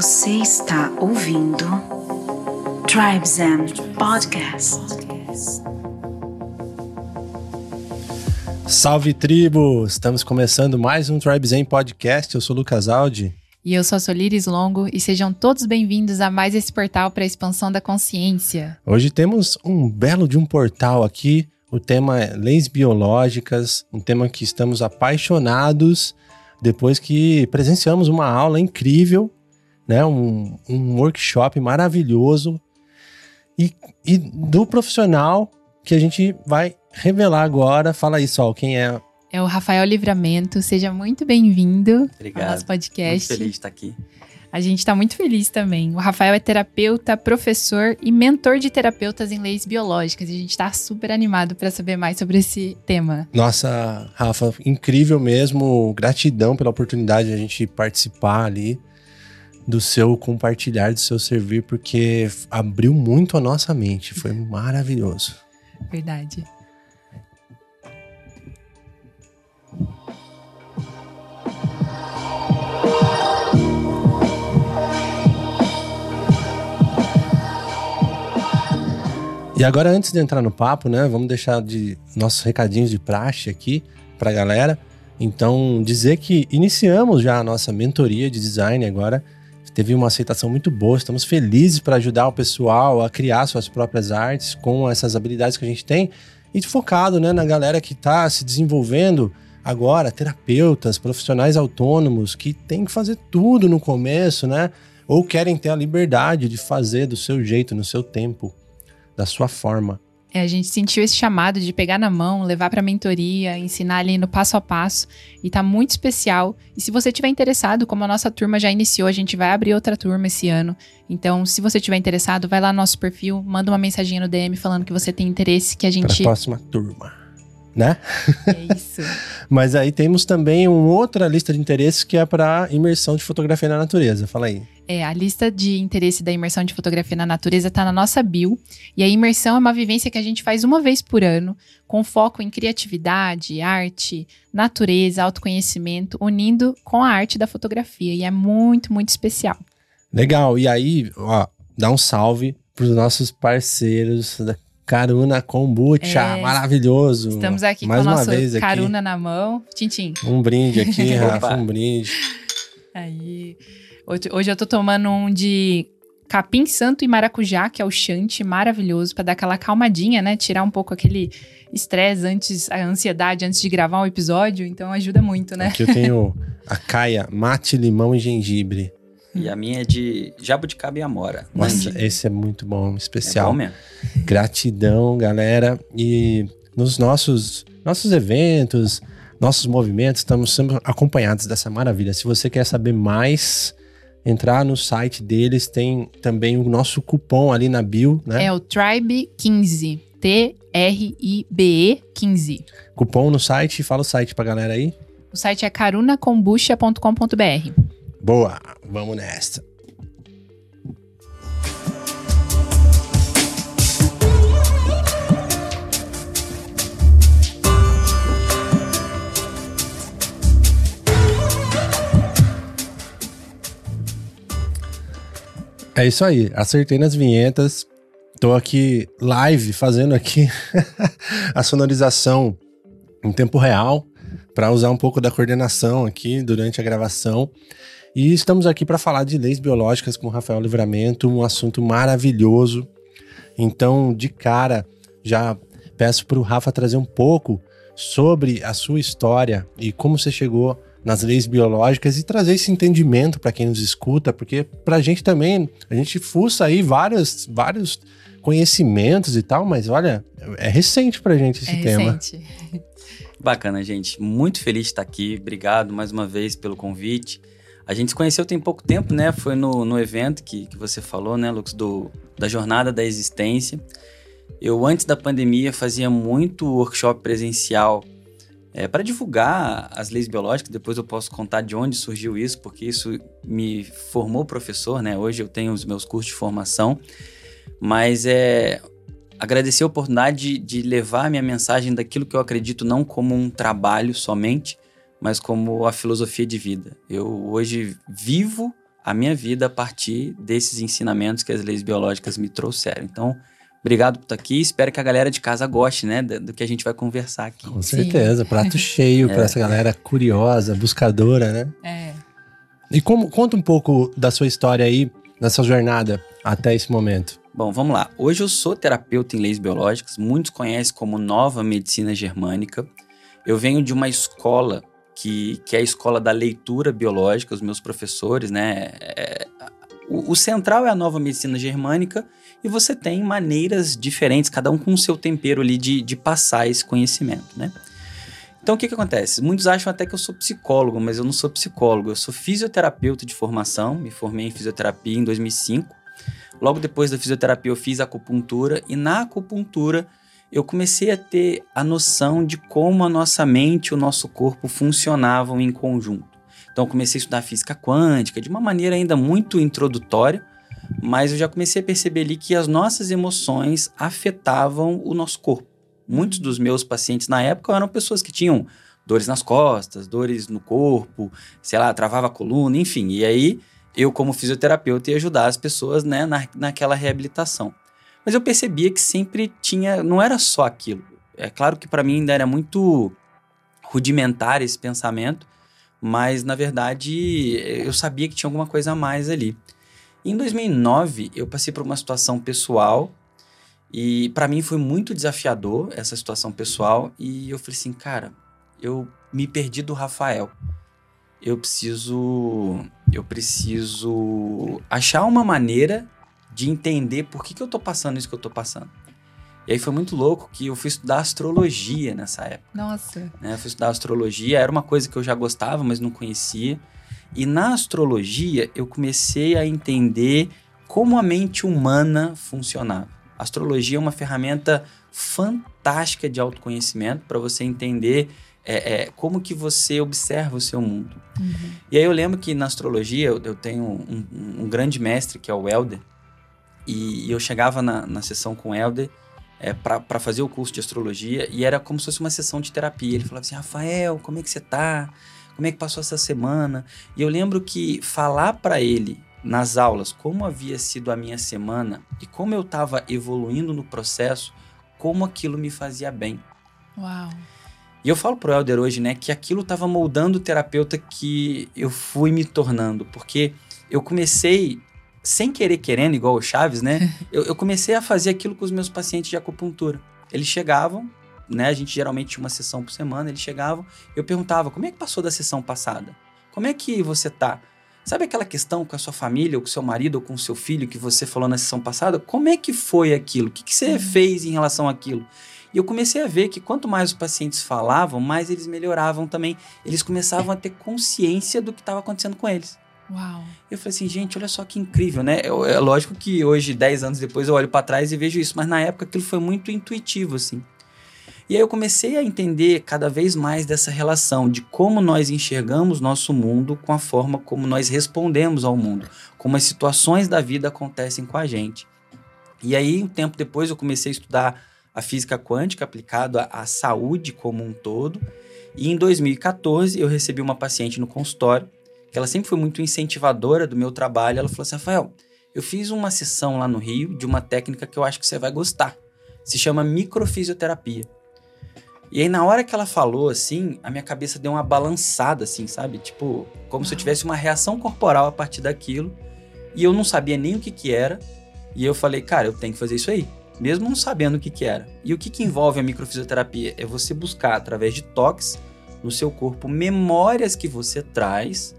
Você está ouvindo Tribes and Podcast. Salve tribo! Estamos começando mais um Tribes Zen Podcast. Eu sou o Lucas Aldi. E eu sou a Solires Longo e sejam todos bem-vindos a mais esse portal para a expansão da consciência. Hoje temos um belo de um portal aqui. O tema é leis biológicas, um tema que estamos apaixonados depois que presenciamos uma aula incrível, né? Um, um workshop maravilhoso e, e do profissional que a gente vai revelar agora. Fala aí, Sol, quem é É o Rafael Livramento. Seja muito bem-vindo Obrigado. ao nosso podcast. Muito feliz de estar aqui. A gente está muito feliz também. O Rafael é terapeuta, professor e mentor de terapeutas em leis biológicas. E a gente está super animado para saber mais sobre esse tema. Nossa, Rafa, incrível mesmo. Gratidão pela oportunidade de a gente participar ali do seu compartilhar, do seu servir, porque abriu muito a nossa mente. Foi maravilhoso. Verdade. E agora, antes de entrar no papo, né, vamos deixar de nossos recadinhos de praxe aqui pra galera. Então, dizer que iniciamos já a nossa mentoria de design agora. Teve uma aceitação muito boa, estamos felizes para ajudar o pessoal a criar suas próprias artes com essas habilidades que a gente tem e focado né, na galera que está se desenvolvendo agora, terapeutas, profissionais autônomos que tem que fazer tudo no começo, né? Ou querem ter a liberdade de fazer do seu jeito, no seu tempo da sua forma. É, a gente sentiu esse chamado de pegar na mão, levar para mentoria, ensinar ali no passo a passo e tá muito especial. E se você tiver interessado, como a nossa turma já iniciou, a gente vai abrir outra turma esse ano. Então, se você tiver interessado, vai lá no nosso perfil, manda uma mensaginha no DM falando que você tem interesse, que a gente próxima turma, né? É isso. Mas aí temos também uma outra lista de interesses que é para imersão de fotografia na natureza. Fala aí. É, a lista de interesse da imersão de fotografia na natureza está na nossa bio. E a imersão é uma vivência que a gente faz uma vez por ano, com foco em criatividade, arte, natureza, autoconhecimento, unindo com a arte da fotografia. E é muito, muito especial. Legal. E aí, ó, dá um salve para os nossos parceiros da Caruna Kombucha. É, Maravilhoso. Estamos aqui Mais com o uma nosso vez aqui. Caruna na mão. Tintim. Um brinde aqui, Rafa, um brinde. Aí. Hoje, hoje eu tô tomando um de capim santo e maracujá, que é o chante maravilhoso, pra dar aquela calmadinha, né? Tirar um pouco aquele estresse antes, a ansiedade antes de gravar um episódio. Então ajuda muito, né? Aqui eu tenho a Caia, mate, limão e gengibre. E a minha é de jabuticaba e amora. Nossa, Nandi. esse é muito bom, é especial. bom mesmo. Gratidão, galera. E nos nossos, nossos eventos, nossos movimentos, estamos sempre acompanhados dessa maravilha. Se você quer saber mais, entrar no site deles, tem também o nosso cupom ali na bio, né? É o Tribe 15. T-R-I-B-E 15. Cupom no site, fala o site pra galera aí. O site é carunakombucha.com.br. Boa, vamos nessa. É isso aí, acertei nas vinhetas. Tô aqui live fazendo aqui a sonorização em tempo real para usar um pouco da coordenação aqui durante a gravação. E estamos aqui para falar de leis biológicas com o Rafael Livramento, um assunto maravilhoso. Então, de cara, já peço para o Rafa trazer um pouco sobre a sua história e como você chegou nas leis biológicas e trazer esse entendimento para quem nos escuta, porque para a gente também, a gente fuça aí vários, vários conhecimentos e tal, mas olha, é recente para gente esse é tema. recente. Bacana, gente. Muito feliz de estar aqui. Obrigado mais uma vez pelo convite. A gente se conheceu tem pouco tempo, né? Foi no, no evento que, que você falou, né, Lux, do, da Jornada da Existência. Eu, antes da pandemia, fazia muito workshop presencial é, para divulgar as leis biológicas. Depois eu posso contar de onde surgiu isso, porque isso me formou professor, né? Hoje eu tenho os meus cursos de formação. Mas é agradecer a oportunidade de, de levar minha mensagem daquilo que eu acredito não como um trabalho somente, mas como a filosofia de vida. Eu hoje vivo a minha vida a partir desses ensinamentos que as leis biológicas me trouxeram. Então, obrigado por estar aqui. Espero que a galera de casa goste, né, do, que a gente vai conversar aqui. Com certeza, Sim. prato cheio para essa galera curiosa, buscadora, né? É. E como conta um pouco da sua história aí, da sua jornada até esse momento. Bom, vamos lá. Hoje eu sou terapeuta em leis biológicas, muitos conhecem como Nova Medicina Germânica. Eu venho de uma escola que, que é a escola da leitura biológica, os meus professores, né? É, o, o, central é a Nova Medicina Germânica e você tem maneiras diferentes, cada um com o seu tempero ali de, de passar esse conhecimento, né? Então, o que, que acontece? Muitos acham até que eu sou psicólogo, mas eu não sou psicólogo. Eu sou fisioterapeuta de formação, me formei em fisioterapia em 2005. Logo depois da fisioterapia, eu fiz acupuntura e na acupuntura eu comecei a ter a noção de como a nossa mente e o nosso corpo funcionavam em conjunto. Então, comecei a estudar física quântica de uma maneira ainda muito introdutória, mas eu já comecei a perceber ali que as nossas emoções afetavam o nosso corpo. Muitos dos meus pacientes na época eram pessoas que tinham dores nas costas, dores no corpo, sei lá, travava a coluna, enfim. E aí eu, como fisioterapeuta, ia ajudar as pessoas né, na, naquela reabilitação. Mas eu percebia que sempre tinha, não era só aquilo. É claro que para mim ainda era muito rudimentar esse pensamento, mas na verdade eu sabia que tinha alguma coisa a mais ali. Em 2009, eu passei por uma situação pessoal e para mim foi muito desafiador essa situação pessoal. E eu falei assim, cara, eu me perdi do Rafael. Eu preciso. Eu preciso achar uma maneira de entender por que, que eu tô passando isso que eu tô passando. E aí foi muito louco que eu fui estudar astrologia nessa época. Nossa. Né? Eu fui estudar astrologia, era uma coisa que eu já gostava, mas não conhecia. E na astrologia eu comecei a entender como a mente humana funcionava. A astrologia é uma ferramenta fantástica de autoconhecimento para você entender é, é, como que você observa o seu mundo. Uhum. E aí eu lembro que na astrologia eu, eu tenho um, um, um, grande mestre que é o Helder, e, eu chegava na, na sessão com o Helder é, para fazer o curso de astrologia e era como se fosse uma sessão de terapia. Ele falava assim, Rafael, como é que você tá? Como é que passou essa semana? E eu lembro que falar para ele nas aulas como havia sido a minha semana e como eu estava evoluindo no processo, como aquilo me fazia bem. Uau. E eu falo pro Helder hoje, né, que aquilo estava moldando o terapeuta que eu fui me tornando, porque eu comecei, sem querer querendo, igual o Chaves, né, eu, eu comecei a fazer aquilo com os meus pacientes de acupuntura. Eles chegavam, né, a gente geralmente tinha uma sessão por semana, eles chegavam, eu perguntava, como é que passou da sessão passada? Como é que você tá? Sabe aquela questão com a sua família, ou com seu marido, ou com o seu filho que você falou na sessão passada? Como é que foi aquilo? O que, que você uhum. fez em relação àquilo? E eu comecei a ver que quanto mais os pacientes falavam, mais eles melhoravam também. Eles começavam a ter consciência do que estava acontecendo com eles. Uau. Eu falei assim, gente, olha só que incrível, né? É, é lógico que hoje, 10 anos depois, eu olho para trás e vejo isso, mas na época aquilo foi muito intuitivo, assim. E aí eu comecei a entender cada vez mais dessa relação de como nós enxergamos nosso mundo com a forma como nós respondemos ao mundo, como as situações da vida acontecem com a gente. E aí, um tempo depois, eu comecei a estudar a física quântica aplicada à saúde como um todo. E em 2014, eu recebi uma paciente no consultório, que ela sempre foi muito incentivadora do meu trabalho. Ela falou assim: Rafael, eu fiz uma sessão lá no Rio de uma técnica que eu acho que você vai gostar. Se chama microfisioterapia. E aí, na hora que ela falou, assim, a minha cabeça deu uma balançada, assim, sabe? Tipo, como se eu tivesse uma reação corporal a partir daquilo. E eu não sabia nem o que que era. E eu falei, cara, eu tenho que fazer isso aí. Mesmo não sabendo o que que era. E o que que envolve a microfisioterapia? É você buscar, através de toques no seu corpo, memórias que você traz.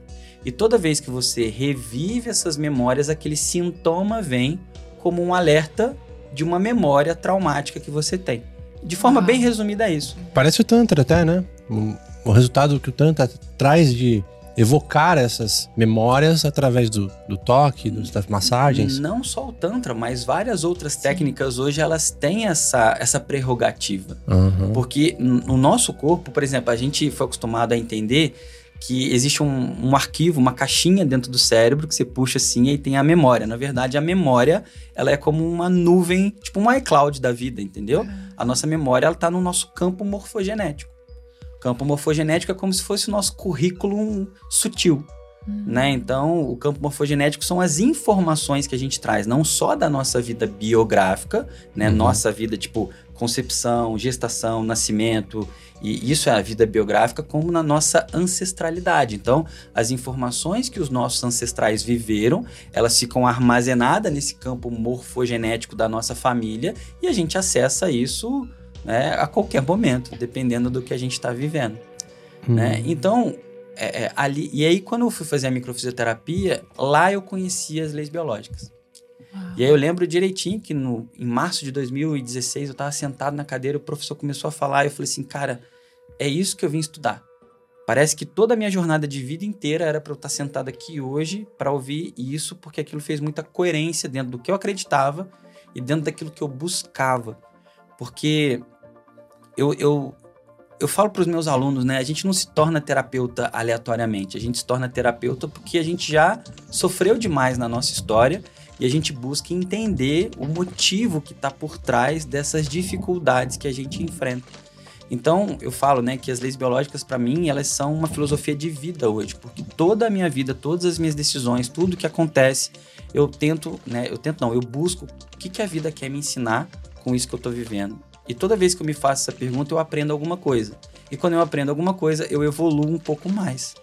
E toda vez que você revive essas memórias, aquele sintoma vem como um alerta de uma memória traumática que você tem. De forma bem resumida, é isso. Parece o Tantra até, né? O, resultado que o Tantra traz de evocar essas memórias através do, do toque, das massagens. Não só o Tantra, mas várias outras Sim. técnicas hoje elas têm essa, essa prerrogativa. Uhum. Porque no nosso corpo, por exemplo, a gente foi acostumado a entender que existe um, um, arquivo, uma caixinha dentro do cérebro que você puxa assim e tem a memória. Na verdade, a memória ela é como uma nuvem, tipo um iCloud da vida, entendeu? A nossa memória ela está no nosso campo morfogenético. O campo morfogenético é como se fosse o nosso currículo sutil. Né? Então, o campo morfogenético são as informações que a gente traz, não só da nossa vida biográfica, né? Uhum. Nossa vida, tipo, concepção, gestação, nascimento, e isso é a vida biográfica, como na nossa ancestralidade. Então, as informações que os nossos ancestrais viveram, elas ficam armazenadas nesse campo morfogenético da nossa família e a gente acessa isso né, a qualquer momento, dependendo do que a gente está vivendo. Uhum. Né? Então, é, é, ali, e aí quando eu fui fazer a microfisioterapia, lá eu conheci as leis biológicas. E aí eu lembro direitinho que no, em março de 2016 eu estava sentado na cadeira, o professor começou a falar e eu falei assim, cara, é isso que eu vim estudar. Parece que toda a minha jornada de vida inteira era para eu estar sentado aqui hoje para ouvir isso, porque aquilo fez muita coerência dentro do que eu acreditava e dentro daquilo que eu buscava. Porque eu, eu, eu falo para os meus alunos, né? A gente não se torna terapeuta aleatoriamente. A gente se torna terapeuta porque a gente já sofreu demais na nossa história e a gente busca entender o motivo que está por trás dessas dificuldades que a gente enfrenta. Então, eu falo, né, que as leis biológicas para mim, elas são uma filosofia de vida hoje, porque toda a minha vida, todas as minhas decisões, tudo que acontece, eu tento, né, eu tento não, eu busco o que que a vida quer me ensinar com isso que eu estou vivendo. E toda vez que eu me faço essa pergunta, eu aprendo alguma coisa. E quando eu aprendo alguma coisa, eu evoluo um pouco mais,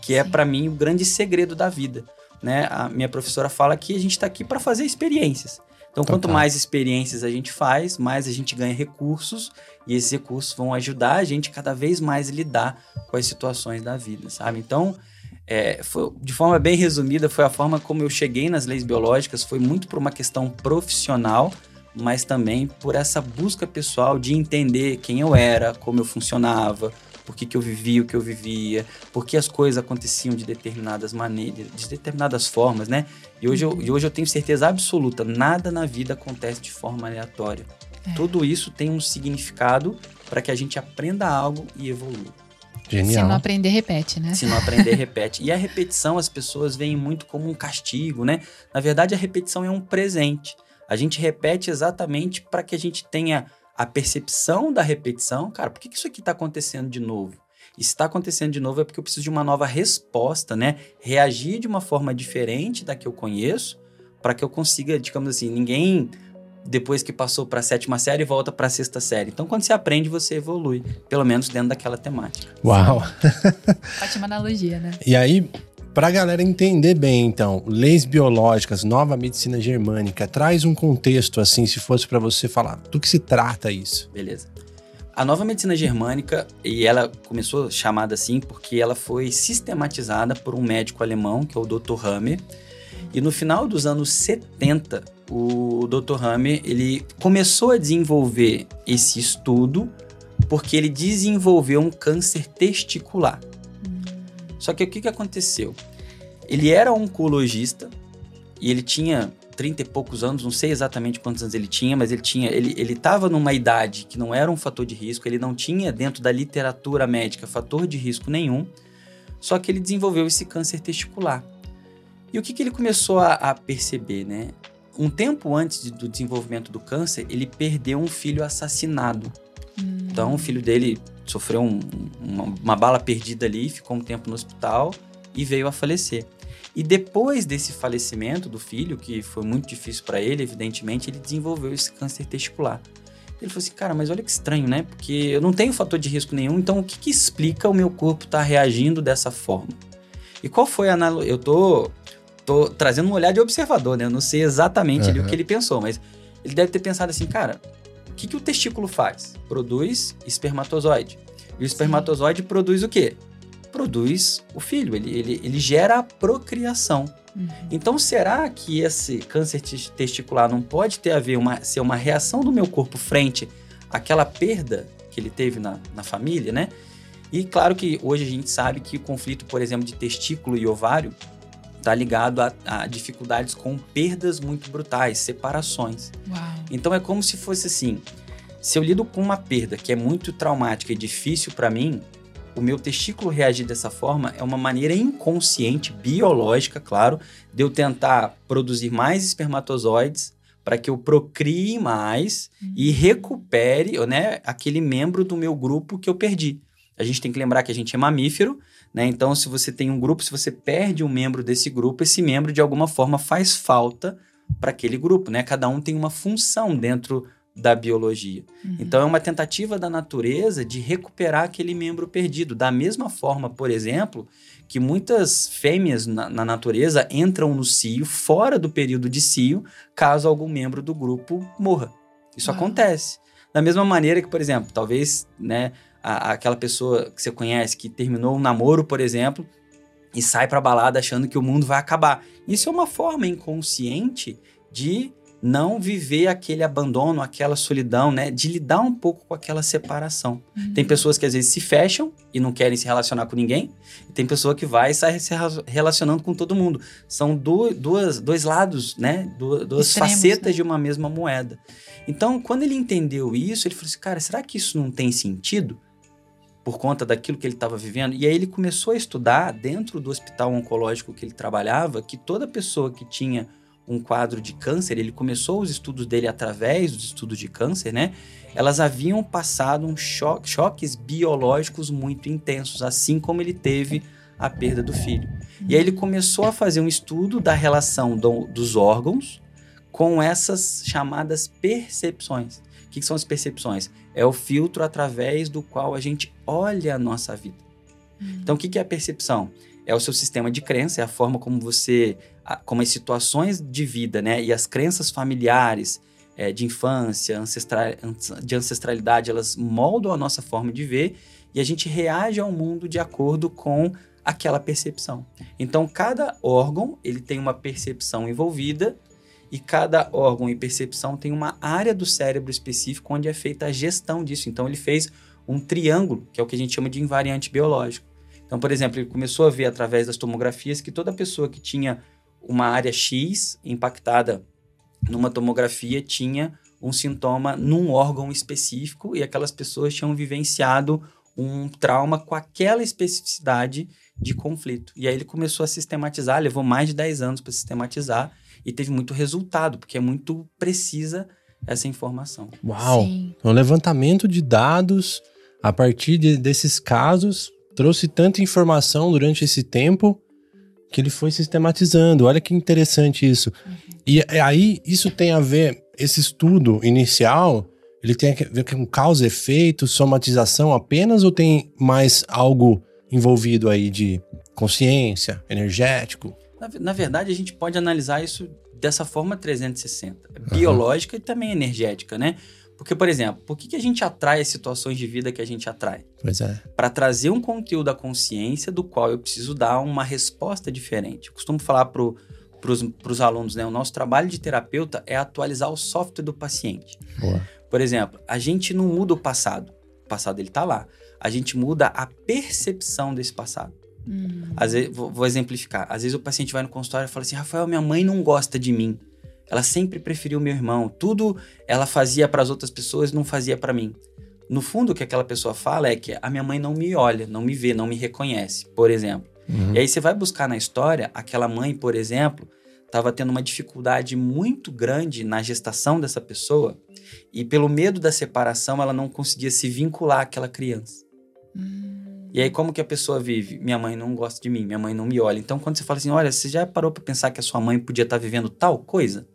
que é para mim o grande segredo da vida né? A minha professora fala que a gente está aqui para fazer experiências. Então, quanto mais experiências a gente faz, mais a gente ganha recursos e esses recursos vão ajudar a gente cada vez mais a lidar com as situações da vida, sabe? Então, é, foi, de forma bem resumida, foi a forma como eu cheguei nas leis biológicas, foi muito por uma questão profissional, mas também por essa busca pessoal de entender quem eu era, como eu funcionava, por que, que eu vivia o que eu vivia, por que as coisas aconteciam de determinadas maneiras, de determinadas formas, né? E hoje, eu, e hoje eu tenho certeza absoluta, nada na vida acontece de forma aleatória. É. Tudo isso tem um significado para que a gente aprenda algo e evolua. Genial. Se não aprender, repete, né? Se não aprender, repete. E a repetição, as pessoas veem muito como um castigo, né? Na verdade, a repetição é um presente. A gente repete exatamente para que a gente tenha a percepção da repetição, cara, por que, que isso aqui está acontecendo de novo? E se está acontecendo de novo é porque eu preciso de uma nova resposta, né? Reagir de uma forma diferente da que eu conheço, para que eu consiga, digamos assim, ninguém depois que passou para a sétima série volta para a sexta série. Então, quando você aprende, você evolui, pelo menos dentro daquela temática. Uau! Ótima analogia, né? E aí, para a galera entender bem, então, leis biológicas, nova medicina germânica, traz um contexto assim, se fosse para você falar, do que se trata isso? Beleza. A nova medicina germânica, e ela começou chamada assim porque ela foi sistematizada por um médico alemão, que é o Dr. Hammer, e no final dos anos 70, o Dr. Hammer, ele começou a desenvolver esse estudo porque ele desenvolveu um câncer testicular. Só que o que, que aconteceu? Ele era oncologista e ele tinha 30 e poucos anos, não sei exatamente quantos anos ele tinha, mas ele tinha, ele ele estava numa idade que não era um fator de risco, ele não tinha dentro da literatura médica fator de risco nenhum. Só que ele desenvolveu esse câncer testicular. E o que, que ele começou a, a perceber, né? Um tempo antes de, do desenvolvimento do câncer, ele perdeu um filho assassinado. Então, o filho dele sofreu um, uma, uma bala perdida ali, ficou um tempo no hospital e veio a falecer. E depois desse falecimento do filho, que foi muito difícil para ele, evidentemente, ele desenvolveu esse câncer testicular. Ele falou assim, cara, mas olha que estranho, né? Porque eu não tenho fator de risco nenhum, então o que, que explica o meu corpo estar tá reagindo dessa forma? E qual foi a analogia? Eu tô, tô trazendo um olhar de observador, né? Eu não sei exatamente uhum. o que ele pensou, mas ele deve ter pensado assim, cara, o que, que o testículo faz? Produz espermatozoide. E o espermatozoide Sim. produz o quê? Produz o filho, ele, ele, ele gera a procriação. Uhum. Então, será que esse câncer testicular não pode ter a ver uma, ser uma reação do meu corpo frente àquela perda que ele teve na, na família, né? E claro que hoje a gente sabe que o conflito, por exemplo, de testículo e ovário está ligado a, a, dificuldades com perdas muito brutais, separações. Uau. Então é como se fosse assim: se eu lido com uma perda que é muito traumática e difícil para mim, o meu testículo reagir dessa forma é uma maneira inconsciente, biológica, claro, de eu tentar produzir mais espermatozoides para que eu procrie mais uhum. e recupere né, aquele membro do meu grupo que eu perdi. A gente tem que lembrar que a gente é mamífero, né? Então, se você tem um grupo, se você perde um membro desse grupo, esse membro de alguma forma faz falta para aquele grupo, né? Cada um tem uma função dentro da biologia. Uhum. Então é uma tentativa da natureza de recuperar aquele membro perdido. Da mesma forma, por exemplo, que muitas fêmeas na, na, natureza entram no cio fora do período de cio, caso algum membro do grupo morra. Isso Uau. acontece. Da mesma maneira que, por exemplo, talvez, né, a, aquela pessoa que você conhece que terminou um namoro, por exemplo, e sai para balada achando que o mundo vai acabar. Isso é uma forma inconsciente de não viver aquele abandono, aquela solidão, né? De lidar um pouco com aquela separação. Uhum. Tem pessoas que às vezes se fecham e não querem se relacionar com ninguém. E tem pessoa que vai e sai se relacionando com todo mundo. São do, duas, dois lados, né? Du, duas Extremos, facetas né? de uma mesma moeda. Então, quando ele entendeu isso, ele falou assim, cara, será que isso não tem sentido? Por conta daquilo que ele estava vivendo. E aí ele começou a estudar, dentro do hospital oncológico que ele trabalhava, que toda pessoa que tinha um quadro de câncer, ele começou os estudos dele através dos estudos de câncer, né? Elas haviam passado um choque, choques biológicos muito intensos, assim como ele teve a perda do filho. E aí ele começou a fazer um estudo da relação do, dos órgãos com essas chamadas percepções. O que, que são as percepções? É o filtro através do qual a gente olha a nossa vida. Hum. Então, o que, que é a percepção? É o seu sistema de crença, é a forma como você como as situações de vida, né, e as crenças familiares é, de infância, ancestral, de ancestralidade, elas moldam a nossa forma de ver e a gente reage ao mundo de acordo com aquela percepção. Então, cada órgão ele tem uma percepção envolvida e cada órgão e percepção tem uma área do cérebro específico onde é feita a gestão disso. Então, ele fez um triângulo, que é o que a gente chama de invariante biológico. Então, por exemplo, ele começou a ver através das tomografias que toda pessoa que tinha uma área X impactada numa tomografia tinha um sintoma num órgão específico e aquelas pessoas tinham vivenciado um trauma com aquela especificidade de conflito. E aí ele começou a sistematizar, levou mais de 10 anos para sistematizar e teve muito resultado, porque é muito precisa essa informação. Uau! Sim. Um levantamento de dados a partir de, desses casos trouxe tanta informação durante esse tempo que ele foi sistematizando. Olha que interessante isso. Uhum. E aí, isso tem a ver, esse estudo inicial, ele tem a ver com causa, efeito, somatização apenas ou tem mais algo envolvido aí de consciência, energético? Na, na verdade, a gente pode analisar isso dessa forma 360, biológica uhum. e também energética, né? Porque, por exemplo, por que, que a gente atrai as situações de vida que a gente atrai? Pois é. Para trazer um conteúdo da consciência do qual eu preciso dar uma resposta diferente. Eu costumo falar para os alunos, né? O nosso trabalho de terapeuta é atualizar o software do paciente. Boa. Por exemplo, a gente não muda o passado. O passado ele está lá. A gente muda a percepção desse passado. Hum. Às vezes, vou, vou exemplificar. Às vezes o paciente vai no consultório e fala assim: Rafael, minha mãe não gosta de mim. Ela sempre preferiu meu irmão. Tudo ela fazia para as outras pessoas, não fazia para mim. No fundo, o que aquela pessoa fala é que a minha mãe não me olha, não me vê, não me reconhece, por exemplo. Uhum. E aí você vai buscar na história, aquela mãe, por exemplo, estava tendo uma dificuldade muito grande na gestação dessa pessoa e pelo medo da separação ela não conseguia se vincular àquela criança. Uhum. E aí como que a pessoa vive? Minha mãe não gosta de mim, minha mãe não me olha. Então quando você fala assim, olha, você já parou para pensar que a sua mãe podia estar tá vivendo tal coisa?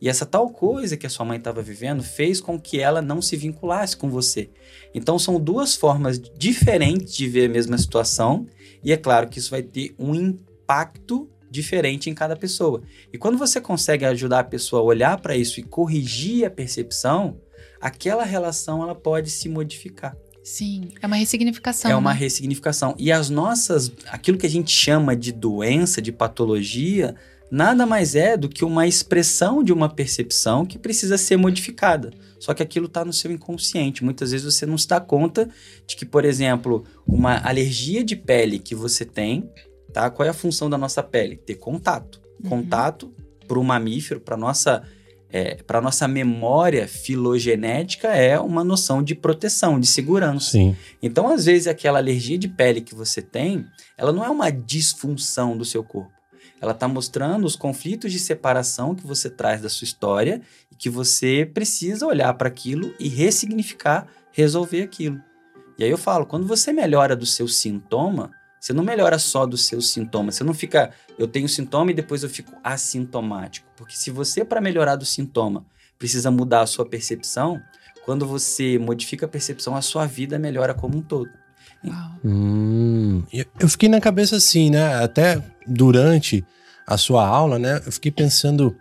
E essa tal coisa que a sua mãe estava vivendo fez com que ela não se vinculasse com você. Então são duas formas diferentes de ver a mesma situação, e é claro que isso vai ter um impacto diferente em cada pessoa. E quando você consegue ajudar a pessoa a olhar para isso e corrigir a percepção, aquela relação ela pode se modificar. Sim, é uma ressignificação. É uma né? ressignificação. E as nossas, aquilo que a gente chama de doença, de patologia, nada mais é do que uma expressão de uma percepção que precisa ser modificada. Só que aquilo está no seu inconsciente. Muitas vezes você não se dá conta de que, por exemplo, uma alergia de pele que você tem, tá? Qual é a função da nossa pele? Ter contato. Uhum. Contato para o mamífero, para nossa é, para nossa memória filogenética é uma noção de proteção, de segurança. Sim. Então, às vezes, aquela alergia de pele que você tem, ela não é uma disfunção do seu corpo ela está mostrando os conflitos de separação que você traz da sua história e que você precisa olhar para aquilo e ressignificar, resolver aquilo. E aí eu falo, quando você melhora do seu sintoma, você não melhora só dos seus sintomas. Você não fica, eu tenho sintoma e depois eu fico assintomático. Porque se você, para melhorar do sintoma, precisa mudar a sua percepção, quando você modifica a percepção, a sua vida melhora como um todo. Hum, eu fiquei na cabeça assim, né? Até durante a sua aula, né? Eu fiquei pensando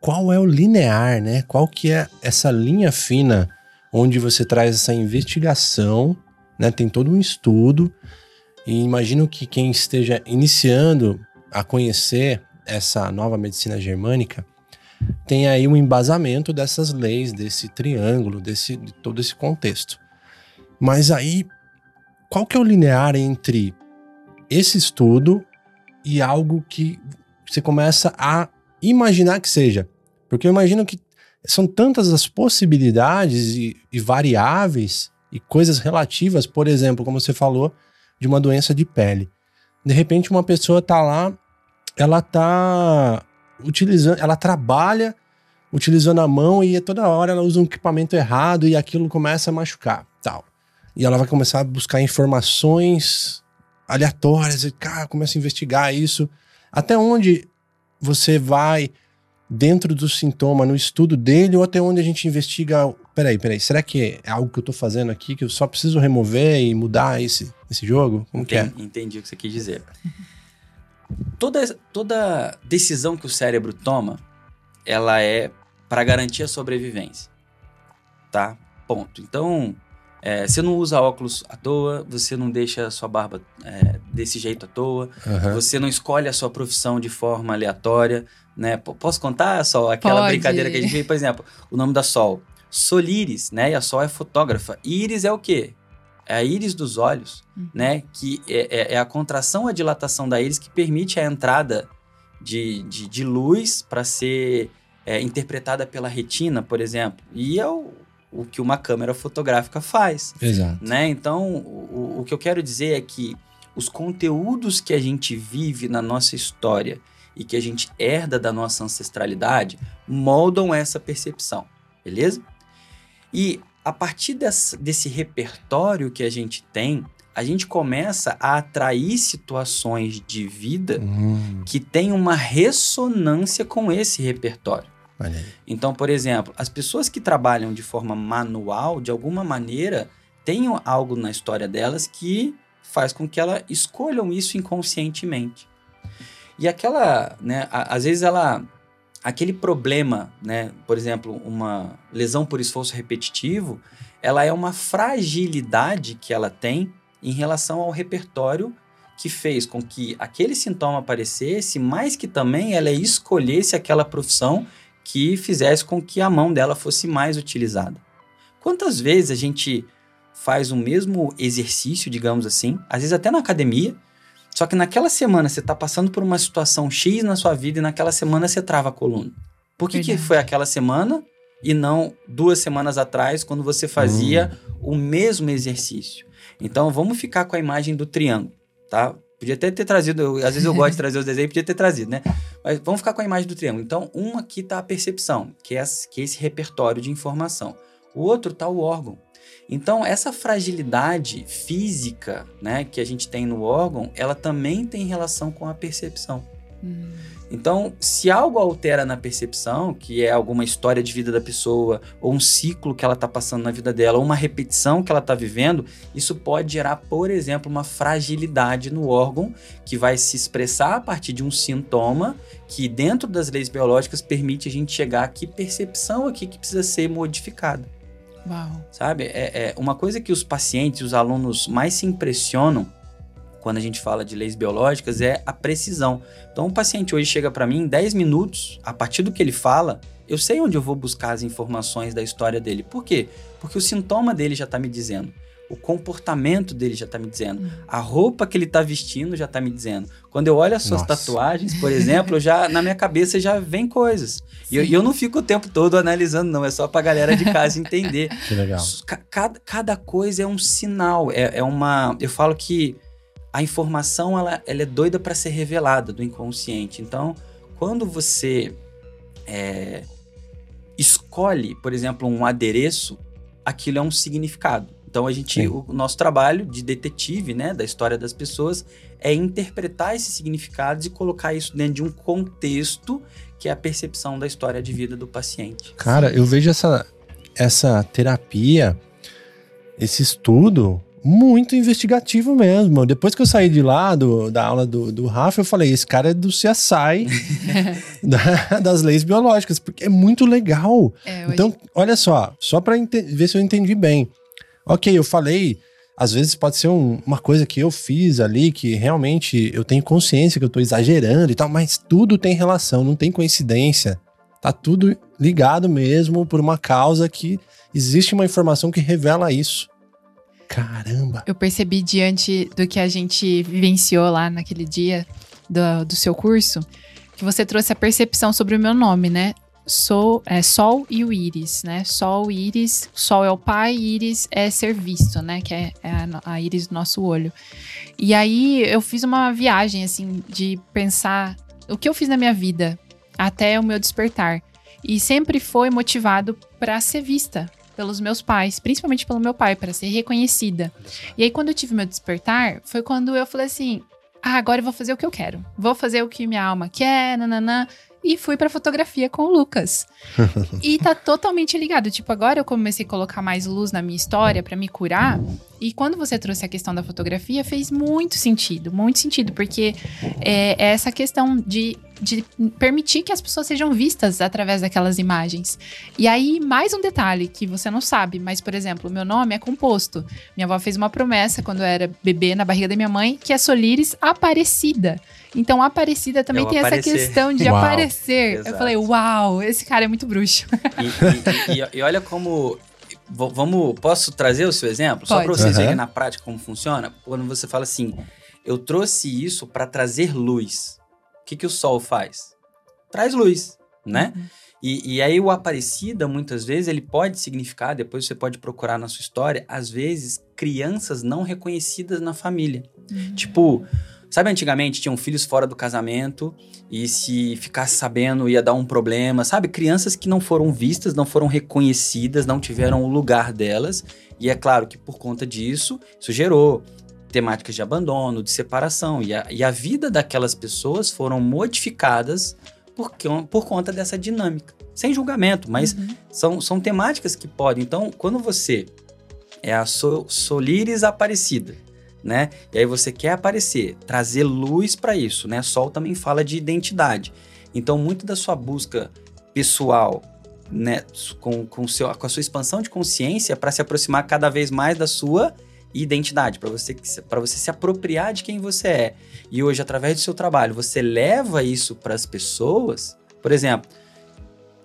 qual é o linear, né? Qual que é essa linha fina onde você traz essa investigação, né? Tem todo um estudo e imagino que quem esteja iniciando a conhecer essa nova medicina germânica tem aí um embasamento dessas leis, desse triângulo, desse de todo esse contexto. Mas aí qual que é o linear entre esse estudo e algo que você começa a imaginar que seja? Porque eu imagino que são tantas as possibilidades e, e variáveis e coisas relativas, por exemplo, como você falou, de uma doença de pele. De repente, uma pessoa tá lá, ela tá utilizando, ela trabalha utilizando a mão e toda hora ela usa um equipamento errado e aquilo começa a machucar, tal. E ela vai começar a buscar informações aleatórias e cara, começa a investigar isso. Até onde você vai dentro do sintoma, no estudo dele, ou até onde a gente investiga. Peraí, peraí, será que é algo que eu tô fazendo aqui que eu só preciso remover e mudar esse, esse jogo? Como entendi, que é? Entendi o que você quis dizer. toda, toda decisão que o cérebro toma, ela é para garantir a sobrevivência. Tá? Ponto. Então, é, você não usa óculos à toa, você não deixa a sua barba é, desse jeito à toa, uhum. você não escolhe a sua profissão de forma aleatória, né? P posso contar só aquela Pode. brincadeira que a gente fez, por exemplo, o nome da Sol, Solíris, né? E a Sol é fotógrafa. Íris é o quê? É a íris dos olhos, uhum. né? Que é, é, é, a contração, a dilatação da íris que permite a entrada de, de, de luz para ser é, interpretada pela retina, por exemplo. E é o, o que uma câmera fotográfica faz. Exato. Né? Então, o, o que eu quero dizer é que os conteúdos que a gente vive na nossa história e que a gente herda da nossa ancestralidade moldam essa percepção, beleza? E a partir desse, desse repertório que a gente tem, a gente começa a atrair situações de vida hum. que têm uma ressonância com esse repertório. Então, por exemplo, as pessoas que trabalham de forma manual, de alguma maneira, têm algo na história delas que faz com que elas escolham isso inconscientemente. E aquela, né, às vezes ela aquele problema, né, por exemplo, uma lesão por esforço repetitivo, ela é uma fragilidade que ela tem em relação ao repertório que fez com que aquele sintoma aparecesse, mas que também ela escolhesse aquela profissão que fizesse com que a mão dela fosse mais utilizada. Quantas vezes a gente faz o mesmo exercício, digamos assim, às vezes até na academia, só que naquela semana você está passando por uma situação X na sua vida e naquela semana você trava a coluna. Por que, que foi aquela semana e não duas semanas atrás, quando você fazia hum. o mesmo exercício? Então vamos ficar com a imagem do triângulo, tá? Podia até ter trazido, eu, às vezes eu gosto de trazer os desenhos, podia ter trazido, né? Mas vamos ficar com a imagem do triângulo. Então, um aqui está a percepção, que é, que é esse repertório de informação. O outro está o órgão. Então, essa fragilidade física né, que a gente tem no órgão, ela também tem relação com a percepção. Hum. Então, se algo altera na percepção, que é alguma história de vida da pessoa, ou um ciclo que ela está passando na vida dela, ou uma repetição que ela está vivendo, isso pode gerar, por exemplo, uma fragilidade no órgão que vai se expressar a partir de um sintoma que, dentro das leis biológicas, permite a gente chegar a que percepção aqui que precisa ser modificada. Uau. Sabe? É, é uma coisa que os pacientes, os alunos mais se impressionam quando a gente fala de leis biológicas, é a precisão. Então, o paciente hoje chega para mim em 10 minutos, a partir do que ele fala, eu sei onde eu vou buscar as informações da história dele. Por quê? Porque o sintoma dele já está me dizendo. O comportamento dele já está me dizendo. Uhum. A roupa que ele está vestindo já está me dizendo. Quando eu olho as suas Nossa. tatuagens, por exemplo, já na minha cabeça já vem coisas. E eu, eu, não fico o tempo todo analisando, não. É só para a galera de casa entender. Que legal. Cada, cada coisa é um sinal. É, é uma. Eu falo que a informação ela, ela é doida para ser revelada do inconsciente. Então, quando você é, escolhe, por exemplo, um adereço, aquilo é um significado. Então a gente, o, o nosso trabalho de detetive, né, da história das pessoas, é interpretar esses significados e colocar isso dentro de um contexto que é a percepção da história de vida do paciente. Cara, eu vejo essa, essa terapia, esse estudo muito investigativo mesmo. Depois que eu saí de lá do, da aula do, do Rafa, eu falei: esse cara é do CSI da, das leis biológicas, porque é muito legal. É, hoje- Então, olha só, só para ver se eu entendi bem. Ok, eu falei, às vezes pode ser um- uma coisa que eu fiz ali, que realmente eu tenho consciência que eu tô exagerando e tal, mas tudo tem relação, não tem coincidência. Tá tudo ligado mesmo por uma causa que existe uma informação que revela isso. Caramba! Eu percebi diante do que a gente vivenciou lá naquele dia do, do seu curso, que você trouxe a percepção sobre o meu nome, né? Sou, é, Sol e o Íris, né? Sol Íris. Sol é o pai, Íris é ser visto, né? Que é, é a, a íris do nosso olho. E aí eu fiz uma viagem, assim, de pensar o que eu fiz na minha vida até o meu despertar. E sempre foi motivado para ser vista pelos meus pais, principalmente pelo meu pai, para ser reconhecida. E aí, quando eu tive meu despertar, foi quando eu falei assim: ah, agora eu vou fazer o que eu quero. Vou fazer o que minha alma quer, nananã. E fui pra fotografia com o Lucas. e tá totalmente ligado. Tipo, agora eu comecei a colocar mais luz na minha história pra me curar. E quando você trouxe a questão da fotografia, fez muito sentido, muito sentido, porque é, é essa questão de, de permitir que as pessoas sejam vistas através daquelas imagens. E aí, mais um detalhe que você não sabe, mas, por exemplo, o meu nome é composto. Minha avó fez uma promessa quando eu era bebê na barriga da minha mãe, que é Solires Aparecida. Então, Aparecida também É tem essa aparecer. questão de Uau. aparecer. Eu Exato. falei, uau, esse cara é muito bruxo. E, e- e- e olha como. Vamos, posso trazer o seu exemplo? Só Pode. para vocês Aham. verem na prática como funciona? Quando você fala assim, eu trouxe isso para trazer luz. O que, que o sol faz? Traz luz, né? E, e aí o Aparecida, muitas vezes, ele pode significar, depois você pode procurar na sua história, às vezes, crianças não reconhecidas na família. Uhum. Tipo, sabe antigamente tinham filhos fora do casamento e se ficasse sabendo ia dar um problema, sabe? Crianças que não foram vistas, não foram reconhecidas, não tiveram o lugar delas. E é claro que por conta disso, isso gerou temáticas de abandono, de separação. E a, e a vida daquelas pessoas foram modificadas por, por conta dessa dinâmica. Sem julgamento, mas Uhum. são, são temáticas que podem. Então, quando você é a so, Solires Aparecida, né? E aí você quer aparecer, trazer luz para isso, né? Sol também fala de identidade. Então, muito da sua busca pessoal, né, com, com, seu, com a sua expansão de consciência para se aproximar cada vez mais da sua identidade, para você, pra você se apropriar de quem você é. E hoje, através do seu trabalho, você leva isso para as pessoas. Por exemplo,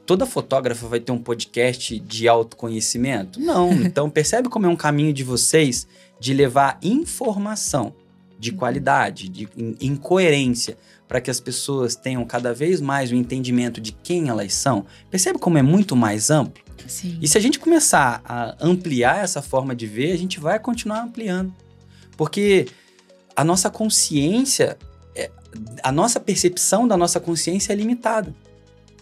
toda fotógrafa vai ter um podcast de autoconhecimento? Não. Então, percebe como é um caminho de vocês de levar informação de qualidade, de, em, em coerência, para que as pessoas tenham cada vez mais o entendimento de quem elas são. Percebe como é muito mais amplo? Sim. E se a gente começar a ampliar essa forma de ver, a gente vai continuar ampliando. Porque a nossa consciência, é- a nossa percepção da nossa consciência é limitada.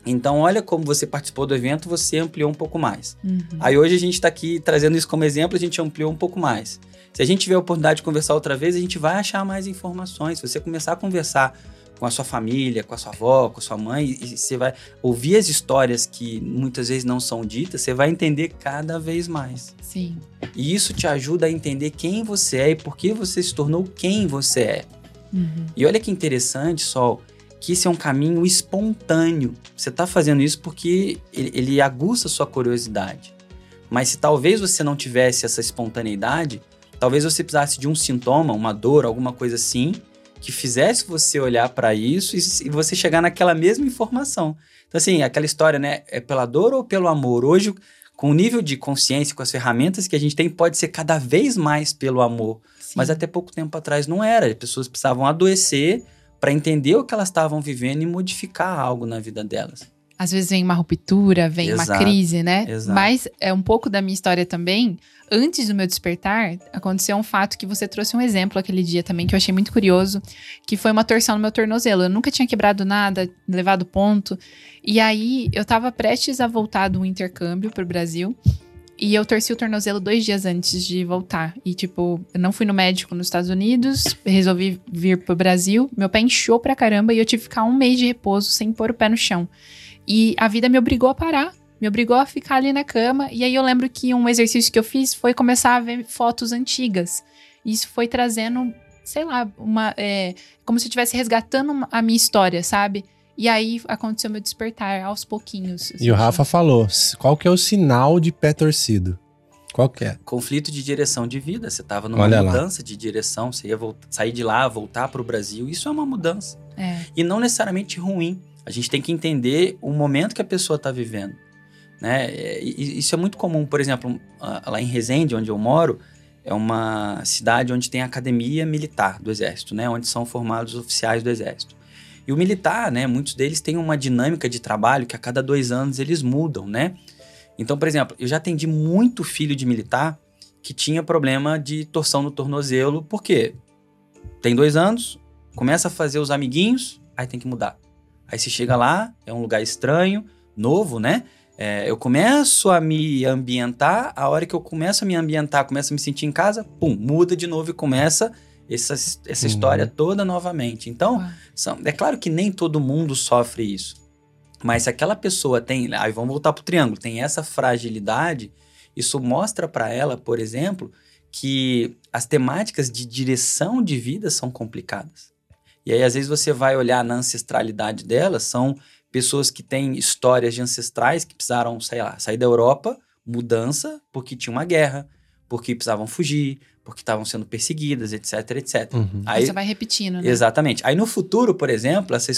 Então, olha como você participou do evento, você ampliou um pouco mais. Uhum. Aí hoje a gente está aqui trazendo isso como exemplo, a gente ampliou um pouco mais. Se a gente tiver a oportunidade de conversar outra vez, a gente vai achar mais informações. Se você começar a conversar com a sua família, com a sua avó, com a sua mãe, e você vai ouvir as histórias que muitas vezes não são ditas, você vai entender cada vez mais. Sim. E isso te ajuda a entender quem você é e por que você se tornou quem você é. Uhum. E olha que interessante, Sol, que esse é um caminho espontâneo. Você está fazendo isso porque ele, ele aguça sua curiosidade. Mas se talvez você não tivesse essa espontaneidade, talvez você precisasse de um sintoma, uma dor, alguma coisa assim, que fizesse você olhar para isso e, e você chegar naquela mesma informação. Então, assim, aquela história, né? É pela dor ou pelo amor? Hoje, com o nível de consciência, com as ferramentas que a gente tem, pode ser cada vez mais pelo amor. Sim. Mas até pouco tempo atrás não era. As pessoas precisavam adoecer para entender o que elas estavam vivendo e modificar algo na vida delas. Às vezes vem uma ruptura, vem uma Exato, crise, né? exato. Mas é um pouco da minha história também. Antes do meu despertar, aconteceu um fato que você trouxe um exemplo aquele dia também, que eu achei muito curioso, que foi uma torção no meu tornozelo. Eu nunca tinha quebrado nada, levado ponto. E aí, eu tava prestes a voltar do intercâmbio pro Brasil. E eu torci o tornozelo dois dias antes de voltar. E, tipo, eu não fui no médico nos Estados Unidos, resolvi vir pro Brasil. Meu pé inchou pra caramba e eu tive que ficar um mês de repouso sem pôr o pé no chão. E a vida me obrigou a parar. Me obrigou a ficar ali na cama. E aí eu lembro que um exercício que eu fiz foi começar a ver fotos antigas. Isso foi trazendo, sei lá, uma. É, como se eu estivesse resgatando a minha história, sabe? E aí aconteceu meu despertar aos pouquinhos. E o Rafa falou: qual que é o sinal de pé torcido? Qual que é? Conflito de direção de vida. Você estava numa Olha lá. mudança de direção, você ia voltar- sair de lá, voltar para o Brasil. Isso é uma mudança. É. E não necessariamente ruim. A gente tem que entender o momento que a pessoa está vivendo. Né? É, Isso é muito comum. Por exemplo, lá em Resende, onde eu moro, é uma cidade onde tem a academia militar do Exército, né? onde são formados oficiais do Exército. E o militar, né, muitos deles têm uma dinâmica de trabalho que a cada dois anos eles mudam, né? Então, por exemplo, eu já atendi muito filho de militar que tinha problema de torção no tornozelo, porque tem dois anos, começa a fazer os amiguinhos, aí tem que mudar. Aí você chega lá, é um lugar estranho, novo, né? É, eu começo a me ambientar, a hora que eu começo a me ambientar, começo a me sentir em casa, pum, muda de novo e começa essa, essa Uhum. história toda novamente. Então, Uau. são- é claro que nem todo mundo sofre isso. Mas se aquela pessoa tem. Aí vamos voltar pro triângulo, tem essa fragilidade, isso mostra para ela, por exemplo, que as temáticas de direção de vida são complicadas. E aí, às vezes, você vai olhar na ancestralidade dela, são pessoas que têm histórias de ancestrais que precisaram, sei lá, sair da Europa, mudança, porque tinha uma guerra, porque precisavam fugir, porque estavam sendo perseguidas, etc, etc. Uhum. Aí, Você vai repetindo, né? Exatamente. Aí no futuro, por exemplo, essa,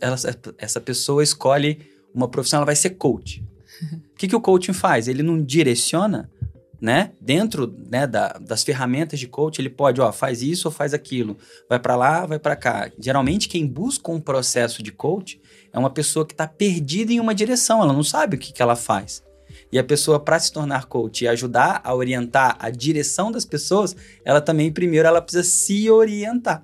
ela- essa pessoa escolhe uma profissão, ela vai ser coach. O que, que o coaching faz? Ele não direciona, né? Dentro né, da- das ferramentas de coach, ele pode, ó, faz isso ou faz aquilo. Vai para lá, vai para cá. Geralmente, quem busca um processo de coach é uma pessoa que está perdida em uma direção, ela não sabe o que, que ela faz. E a pessoa, para se tornar coach e ajudar a orientar a direção das pessoas, ela também, primeiro, ela precisa se orientar.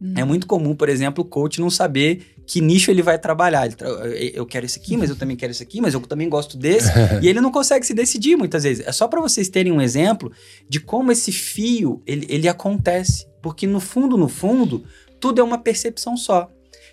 Hum. É muito comum, por exemplo, o coach não saber que nicho ele vai trabalhar. Tra- Eu quero esse aqui, mas eu também quero esse aqui, mas eu também gosto desse. e ele não consegue se decidir muitas vezes. É só para vocês terem um exemplo de como esse fio ele, ele acontece. Porque no fundo, no fundo, tudo é uma percepção só.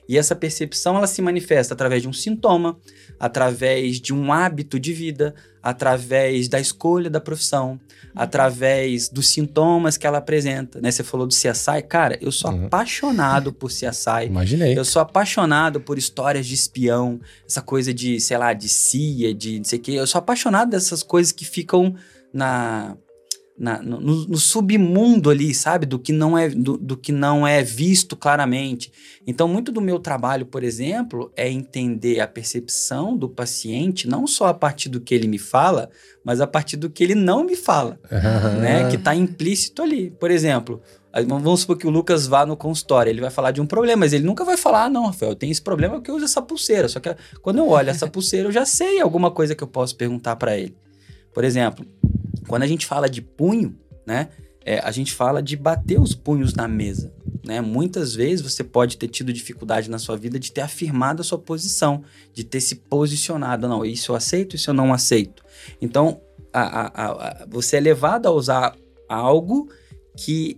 E essa percepção ela se manifesta através de um sintoma, através de um hábito de vida, através da escolha da profissão, através dos sintomas que ela apresenta. Né? Você falou do CSI, cara, eu sou Uhum. apaixonado por CSI. Imaginei. Eu sou apaixonado por histórias de espião, essa coisa de, sei lá, de CIA, de não sei o quê. Eu sou apaixonado dessas coisas que ficam na, na- no, no- submundo ali, sabe? Do que, não é, do, do que não é visto claramente. Então, muito do meu trabalho, por exemplo, é entender a percepção do paciente, não só a partir do que ele me fala, mas a partir do que ele não me fala né? Que tá implícito ali. Por exemplo, vamos supor que o Lucas vá no consultório, ele vai falar de um problema, mas ele nunca vai falar, ah, não, Rafael, eu tenho esse problema porque eu uso essa pulseira. Só que quando eu olho essa pulseira, eu já sei alguma coisa que eu posso perguntar para ele. Por exemplo, quando a gente fala de punho, né? é, a gente fala de bater os punhos na mesa. Né? Muitas vezes você pode ter tido dificuldade na sua vida de ter afirmado a sua posição, de ter se posicionado. Não, isso eu aceito, isso eu não aceito. Então, a- a- a- você é levado a usar algo que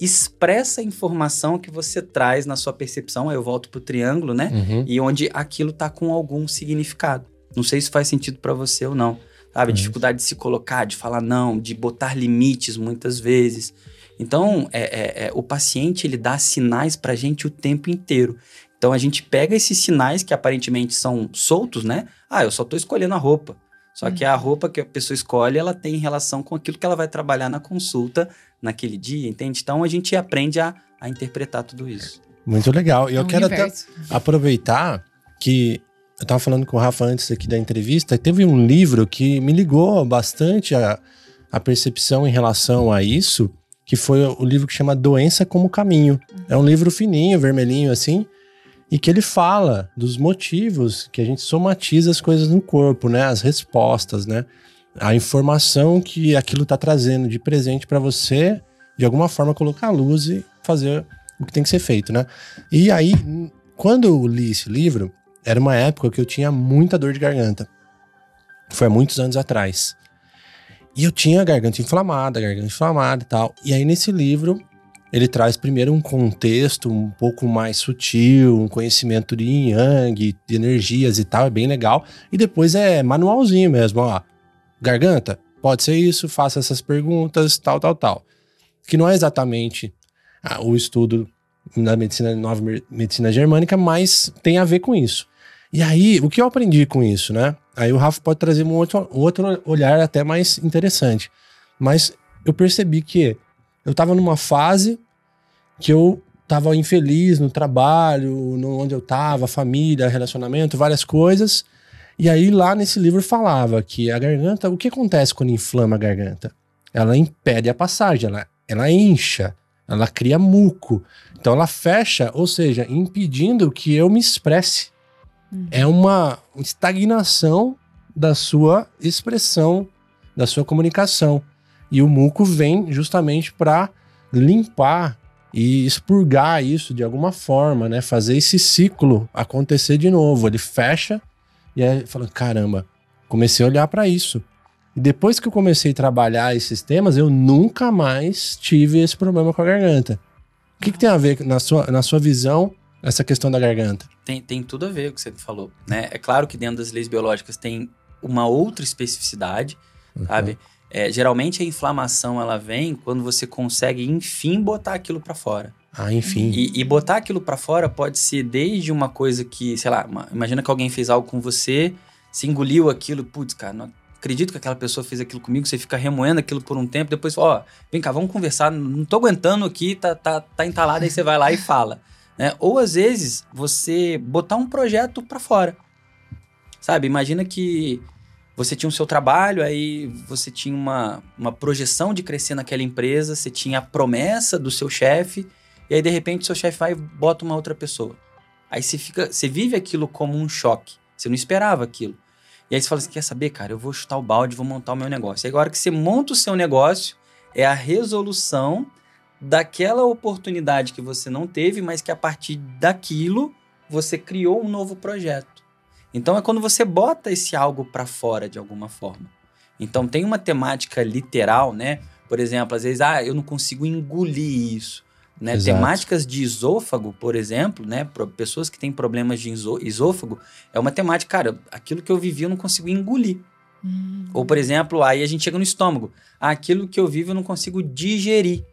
expressa a informação que você traz na sua percepção. Aí eu volto pro triângulo, né? Uhum. E onde aquilo tá com algum significado. Não sei se faz sentido para você ou não. Sabe? Uhum. Dificuldade de se colocar, de falar não, de botar limites muitas vezes. Então, é, é- é, o paciente ele dá sinais pra gente o tempo inteiro. Então a gente pega esses sinais que aparentemente são soltos, né? Ah, eu só tô escolhendo a roupa. Só que a roupa que a pessoa escolhe, ela tem relação com aquilo que ela vai trabalhar na consulta naquele dia, entende? Então a gente aprende a, a interpretar tudo isso. Muito legal. E eu É um quero até universo. aproveitar que eu tava falando com o Rafa antes aqui da entrevista, teve um livro que me ligou bastante a, a percepção em relação a isso, que foi o livro que chama Doença como Caminho. É um livro fininho, vermelhinho assim, e que ele fala dos motivos que a gente somatiza as coisas no corpo, né? As respostas, né? A informação que aquilo tá trazendo de presente para você, de alguma forma colocar a luz e fazer o que tem que ser feito, né? E aí, quando eu li esse livro, era uma época que eu tinha muita dor de garganta. Foi há muitos anos atrás. E eu tinha garganta inflamada, garganta inflamada e tal. E aí nesse livro ele traz primeiro um contexto um pouco mais sutil, um conhecimento de yin yang, de energias e tal, é bem legal. E depois é manualzinho mesmo, ó. Garganta, pode ser isso, faça essas perguntas, tal, tal, tal. Que não é exatamente ah, o estudo da medicina nova medicina germânica, mas tem a ver com isso. E aí, o que eu aprendi com isso, né? Aí o Rafa pode trazer um outro, outro olhar até mais interessante. Mas eu percebi que eu estava numa fase que eu estava infeliz no trabalho, no onde eu estava, família, relacionamento, várias coisas. E aí lá nesse livro falava que a garganta, o que acontece quando inflama a garganta? Ela impede a passagem, ela, ela incha, ela cria muco. Então ela fecha, ou seja, impedindo que eu me expresse. É uma estagnação da sua expressão, da sua comunicação. E o muco vem justamente para limpar e expurgar isso de alguma forma, né? Fazer esse ciclo acontecer de novo. Ele fecha e aí fala: caramba, comecei a olhar para isso. E depois que eu comecei a trabalhar esses temas, eu nunca mais tive esse problema com a garganta. O que, que tem a ver, na sua, na sua visão, essa questão da garganta? Tem, tem tudo a ver com o que você falou. Né? É claro que dentro das leis biológicas tem uma outra especificidade, uhum. sabe? É, geralmente a inflamação ela vem quando você consegue, enfim, botar aquilo para fora. Ah, enfim. E, e botar aquilo para fora pode ser desde uma coisa que, sei lá, uma, imagina que alguém fez algo com você, se engoliu aquilo, putz, cara, não acredito que aquela pessoa fez aquilo comigo, você fica remoendo aquilo por um tempo, depois, ó, vem cá, vamos conversar, não tô aguentando aqui, tá, tá, tá entalado, aí você vai lá e fala. Né? Ou às vezes você botar um projeto para fora. Sabe, imagina que você tinha o seu trabalho, aí você tinha uma, uma projeção de crescer naquela empresa, você tinha a promessa do seu chefe, e aí de repente seu chefe vai e bota uma outra pessoa. Aí você fica, você vive aquilo como um choque. Você não esperava aquilo. E aí você fala assim: quer saber, cara, eu vou chutar o balde, vou montar o meu negócio. E agora que você monta o seu negócio, é a resolução daquela oportunidade que você não teve, mas que a partir daquilo você criou um novo projeto. Então é quando você bota esse algo para fora de alguma forma. Então tem uma temática literal, né? Por exemplo, às vezes, ah, eu não consigo engolir isso. Né? Temáticas de esôfago, por exemplo, né? Pessoas que têm problemas de esôfago, é uma temática, cara, aquilo que eu vivi eu não consigo engolir. Hum. Ou, por exemplo, aí a gente chega no estômago. Ah, aquilo que eu vivo eu não consigo digerir.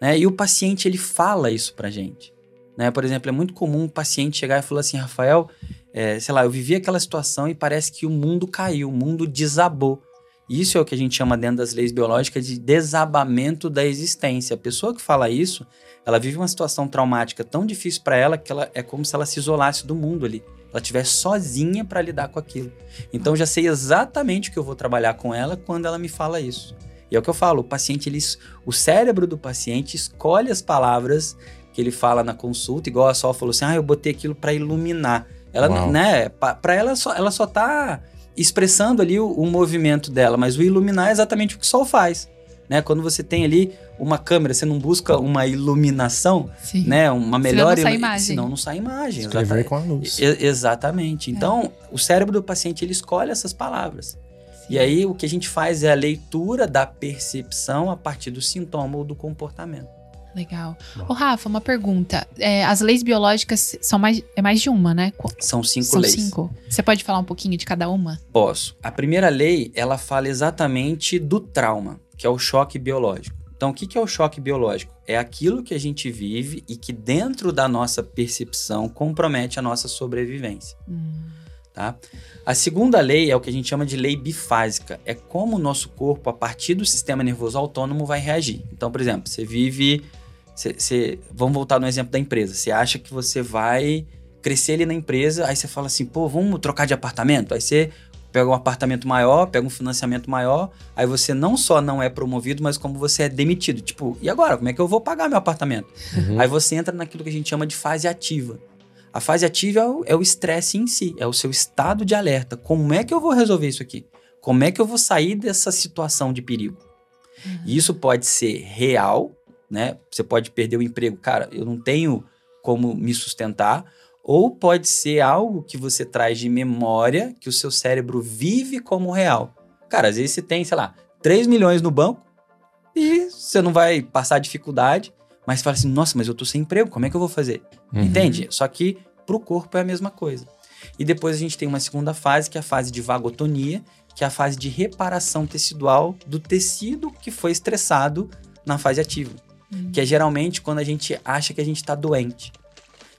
Né? E o paciente, ele fala isso pra gente. Né? Por exemplo, é muito comum um paciente chegar e falar assim, Rafael, é, sei lá, eu vivi aquela situação e parece que o mundo caiu, o mundo desabou. Isso é o que a gente chama dentro das leis biológicas de desabamento da existência. A pessoa que fala isso, ela vive uma situação traumática tão difícil para ela que ela é como se ela se isolasse do mundo ali. Ela estivesse sozinha para lidar com aquilo. Então já sei exatamente o que eu vou trabalhar com ela quando ela me fala isso. E é o que eu falo, o paciente, ele, o cérebro do paciente escolhe as palavras que ele fala na consulta, igual a Sol falou assim: "Ah, eu botei aquilo para iluminar". Ela, Uau. né, para ela só, ela só tá expressando ali o, o, movimento dela, mas o iluminar é exatamente o que o sol faz. Né? Quando você tem ali uma câmera, você não busca uma iluminação, Sim. né? Uma melhor senão não sai imagem. Senão não sai imagem. Escrever exatamente. com a luz. E, exatamente. É. Então, o cérebro do paciente ele escolhe essas palavras. E aí o que a gente faz é a leitura da percepção a partir do sintoma ou do comportamento. Legal. Ô, Rafa, uma pergunta. É, as leis biológicas são mais, é mais de uma, né? São cinco são leis. Cinco. Você pode falar um pouquinho de cada uma? Posso. A primeira lei, ela fala exatamente do trauma, que é o choque biológico. Então, o que é o choque biológico? É aquilo que a gente vive e que, dentro da nossa percepção, compromete a nossa sobrevivência. Hum. Tá? A segunda lei é o que a gente chama de lei bifásica. É como o nosso corpo, a partir do sistema nervoso autônomo, vai reagir. Então, por exemplo, você vive Cê, cê, vamos voltar no exemplo da empresa. Você acha que você vai crescer ali na empresa, aí você fala assim, pô, vamos trocar de apartamento? Aí você pega um apartamento maior, pega um financiamento maior, aí você não só não é promovido, mas como você é demitido. Tipo, e agora? Como é que eu vou pagar meu apartamento? Uhum. Aí você entra naquilo que a gente chama de fase ativa. A fase ativa é o estresse em si, é o seu estado de alerta. Como é que eu vou resolver isso aqui? Como é que eu vou sair dessa situação de perigo? Uhum. E isso pode ser real, né? Você pode perder o emprego, cara, eu não tenho como me sustentar, ou pode ser algo que você traz de memória que o seu cérebro vive como real. Cara, às vezes você tem, sei lá, 3 milhões no banco e você não vai passar dificuldade, mas fala assim: nossa, mas eu tô sem emprego, como é que eu vou fazer? Uhum. Entende? Só que pro corpo é a mesma coisa. E depois a gente tem uma segunda fase, que é a fase de vagotonia, que é a fase de reparação tecidual do tecido que foi estressado na fase ativa. Hum. Que é geralmente quando a gente acha que a gente tá doente.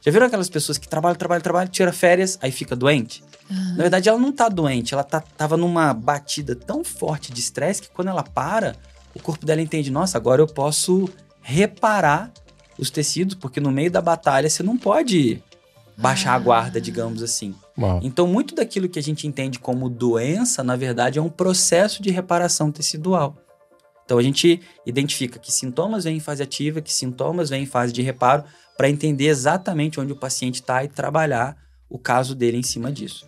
Já viram aquelas pessoas que trabalham, trabalham, trabalham, tira férias, aí fica doente? Na verdade, ela não tá doente, ela tá, tava numa batida tão forte de estresse que quando ela para, o corpo dela entende, nossa, agora eu posso reparar os tecidos, porque no meio da batalha você não pode baixar a guarda, digamos assim. Uau. Então, muito daquilo que a gente entende como doença, na verdade, é um processo de reparação tecidual. Então, a gente identifica que sintomas vêm em fase ativa, que sintomas vêm em fase de reparo, para entender exatamente onde o paciente está e trabalhar o caso dele em cima disso.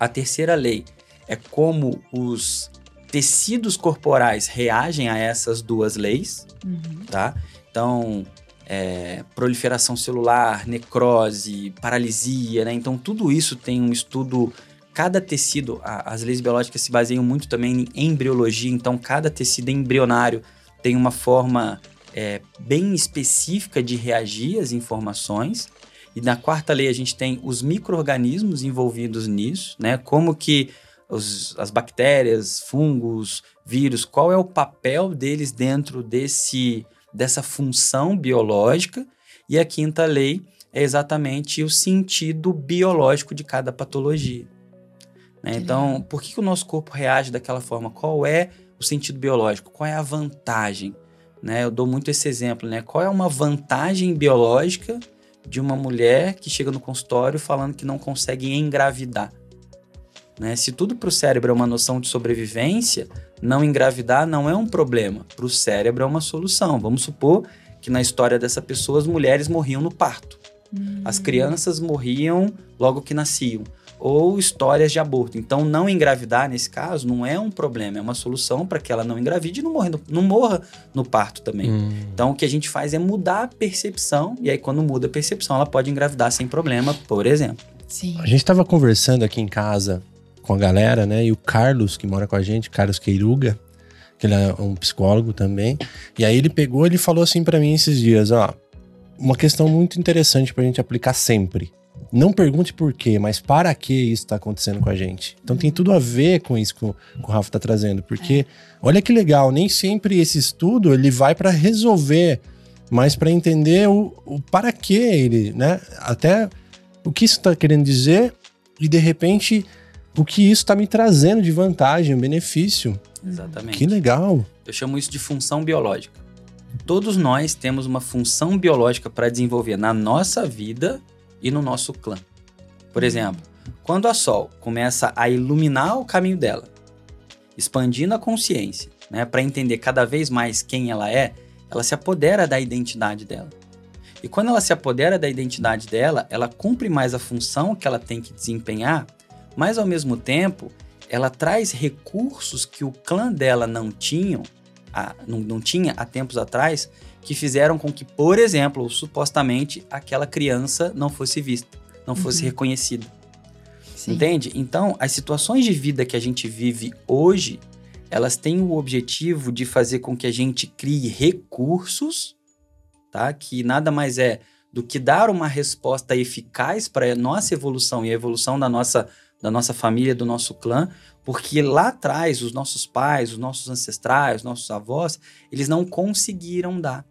A terceira lei é como os tecidos corporais reagem a essas duas leis, Uhum. tá? Então, é, proliferação celular, necrose, paralisia, né? Então, tudo isso tem um estudo. Cada tecido, a- as leis biológicas se baseiam muito também em embriologia, então, cada tecido embrionário tem uma forma é, bem específica de reagir às informações. E na quarta lei, a gente tem os micro-organismos envolvidos nisso, né? Como que os- as bactérias, fungos, vírus, qual é o papel deles dentro desse dessa função biológica. E a quinta lei é exatamente o sentido biológico de cada patologia. né? Então, por que, que o nosso corpo reage daquela forma? Qual é o sentido biológico? Qual é a vantagem? Né? Eu dou muito esse exemplo, né? Qual é uma vantagem biológica de uma mulher que chega no consultório falando que não consegue engravidar? Né? Se tudo para o cérebro é uma noção de sobrevivência, não engravidar não é um problema. Para o cérebro é uma solução. Vamos supor que na história dessa pessoa as mulheres morriam no parto. Hum. As crianças morriam logo que nasciam. Ou histórias de aborto. Então, não engravidar, nesse caso, não é um problema, é uma solução para que ela não engravide e não, morra no, não morra no parto também. Hum. Então, o que a gente faz é mudar a percepção, e aí, quando muda a percepção, ela pode engravidar sem problema, por exemplo. Sim. A gente tava conversando aqui em casa com a galera, né? E o Carlos, que mora com a gente, Carlos Queiruga, que ele é um psicólogo também. E aí ele pegou, ele falou assim pra mim esses dias, ó, uma questão muito interessante pra gente aplicar sempre. Não pergunte por quê, mas para que isso tá acontecendo com a gente. Então tem tudo a ver com isso que o, que o Rafa tá trazendo, porque olha que legal, nem sempre esse estudo ele vai pra resolver, mas pra entender o, o para que ele, né? Até o que isso tá querendo dizer e de repente o que isso tá me trazendo de vantagem, benefício. Exatamente. Que legal. Eu chamo isso de função biológica. Todos nós temos uma função biológica para desenvolver na nossa vida e no nosso clã. Por exemplo, quando a Sol começa a iluminar o caminho dela, expandindo a consciência, né, para entender cada vez mais quem ela é, ela se apodera da identidade dela. E quando ela se apodera da identidade dela, ela cumpre mais a função que ela tem que desempenhar, mas ao mesmo tempo, ela traz recursos que o clã dela não tinham, a- não, não tinha há tempos atrás, que fizeram com que, por exemplo, supostamente, aquela criança não fosse vista, não fosse Uhum. reconhecida. Sim. Entende? Então, as situações de vida que a gente vive hoje, elas têm o objetivo de fazer com que a gente crie recursos, tá? Que nada mais é do que dar uma resposta eficaz para a nossa evolução e a evolução da nossa, da nossa família, do nosso clã, porque lá atrás os nossos pais, os nossos ancestrais, os nossos avós, eles não conseguiram dar.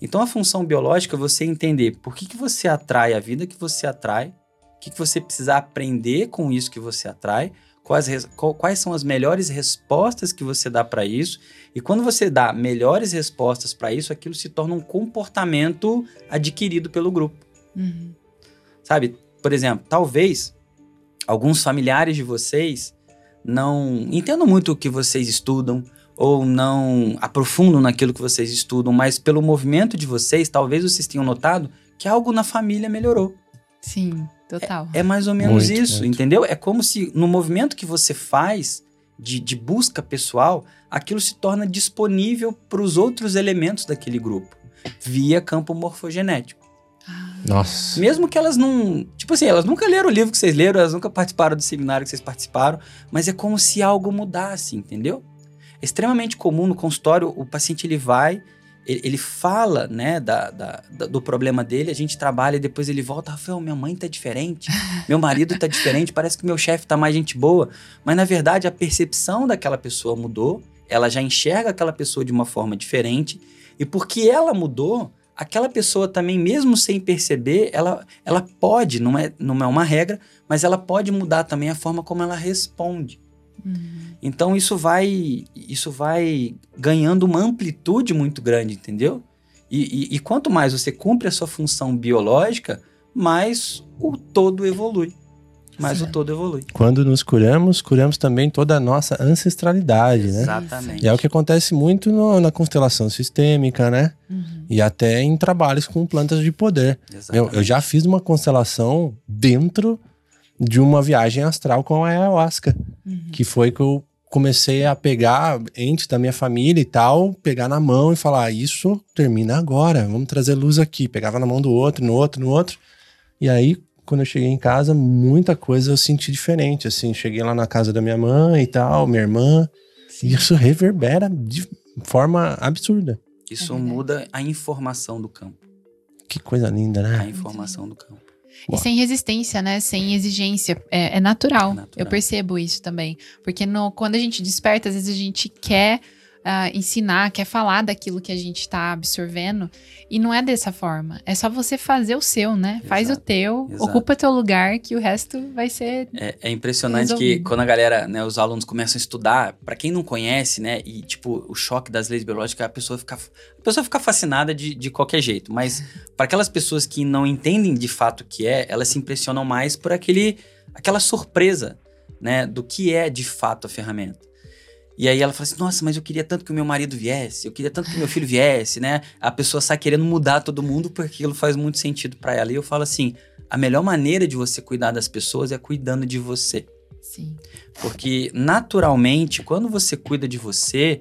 Então a função biológica é você entender por que, que você atrai a vida que você atrai, o que, que você precisa aprender com isso que você atrai, quais, quais são as melhores respostas que você dá para isso, e quando você dá melhores respostas para isso, aquilo se torna um comportamento adquirido pelo grupo. Uhum. Sabe? Por exemplo, talvez alguns familiares de vocês não entendam muito o que vocês estudam ou não aprofundam naquilo que vocês estudam, mas pelo movimento de vocês, talvez vocês tenham notado que algo na família melhorou. Sim, total. É mais ou menos Muito, isso, muito. entendeu? É como se no movimento que você faz de, de busca pessoal, aquilo se torna disponível para os outros elementos daquele grupo, via campo morfogenético. Nossa. Mesmo que elas não. Tipo assim, elas nunca leram o livro que vocês leram, elas nunca participaram do seminário que vocês participaram, mas é como se algo mudasse, entendeu? é extremamente comum no consultório, o paciente ele vai, ele, ele fala, né, da, da, da- do problema dele, a gente trabalha e depois ele volta, Rafael, minha mãe tá diferente, meu marido tá diferente, parece que meu chefe tá mais gente boa. Mas na verdade a percepção daquela pessoa mudou, ela já enxerga aquela pessoa de uma forma diferente, e porque ela mudou, aquela pessoa também, mesmo sem perceber, ela, ela pode, não é, não é uma regra, mas ela pode mudar também a forma como ela responde. Uhum. Então isso vai isso vai ganhando uma amplitude muito grande, entendeu? E, e- e quanto mais você cumpre a sua função biológica, mais o todo evolui. Mais o todo evolui. Quando nos curamos, curamos também toda a nossa ancestralidade, né? Exatamente. E é o que acontece muito no- na constelação sistêmica, né? Uhum. E até em trabalhos com plantas de poder. Eu, Exatamente. eu já fiz uma constelação dentro de uma viagem astral com a ayahuasca, Uhum. que foi que eu comecei a pegar entes da minha família e tal, pegar na mão e falar: Isso termina agora, vamos trazer luz aqui. Pegava na mão do outro, no outro, no outro. E aí, quando eu cheguei em casa, muita coisa eu senti diferente. Assim, cheguei lá na casa da minha mãe e tal, minha irmã, e isso reverbera de forma absurda. Isso É muda a informação do campo. Que coisa linda, A né? informação do campo. E sem resistência, né? Sem exigência. É, é natural. É natural. Eu percebo isso também. Porque no- quando a gente desperta, às vezes a gente quer ah, ensinar, quer falar daquilo que a gente está absorvendo. E não é dessa forma. É só você fazer o seu, né? Faz o Exato. teu, Exato. ocupa teu lugar, que o resto vai ser. É, é impressionante que Resolvido. quando a galera, né, os alunos começam a estudar, pra quem não conhece, né, e tipo, o choque das leis biológicas, a pessoa fica, a pessoa fica fascinada de, de qualquer jeito. Mas para aquelas pessoas que não entendem de fato o que é, elas se impressionam mais por aquele, aquela surpresa, né, do que é de fato a ferramenta. E aí ela fala assim, nossa, mas eu queria tanto que o meu marido viesse, eu queria tanto que meu filho viesse, né? A pessoa sai querendo mudar todo mundo porque aquilo faz muito sentido pra ela. E eu falo assim, a melhor maneira de você cuidar das pessoas é cuidando de você. Sim. Porque, naturalmente, quando você cuida de você,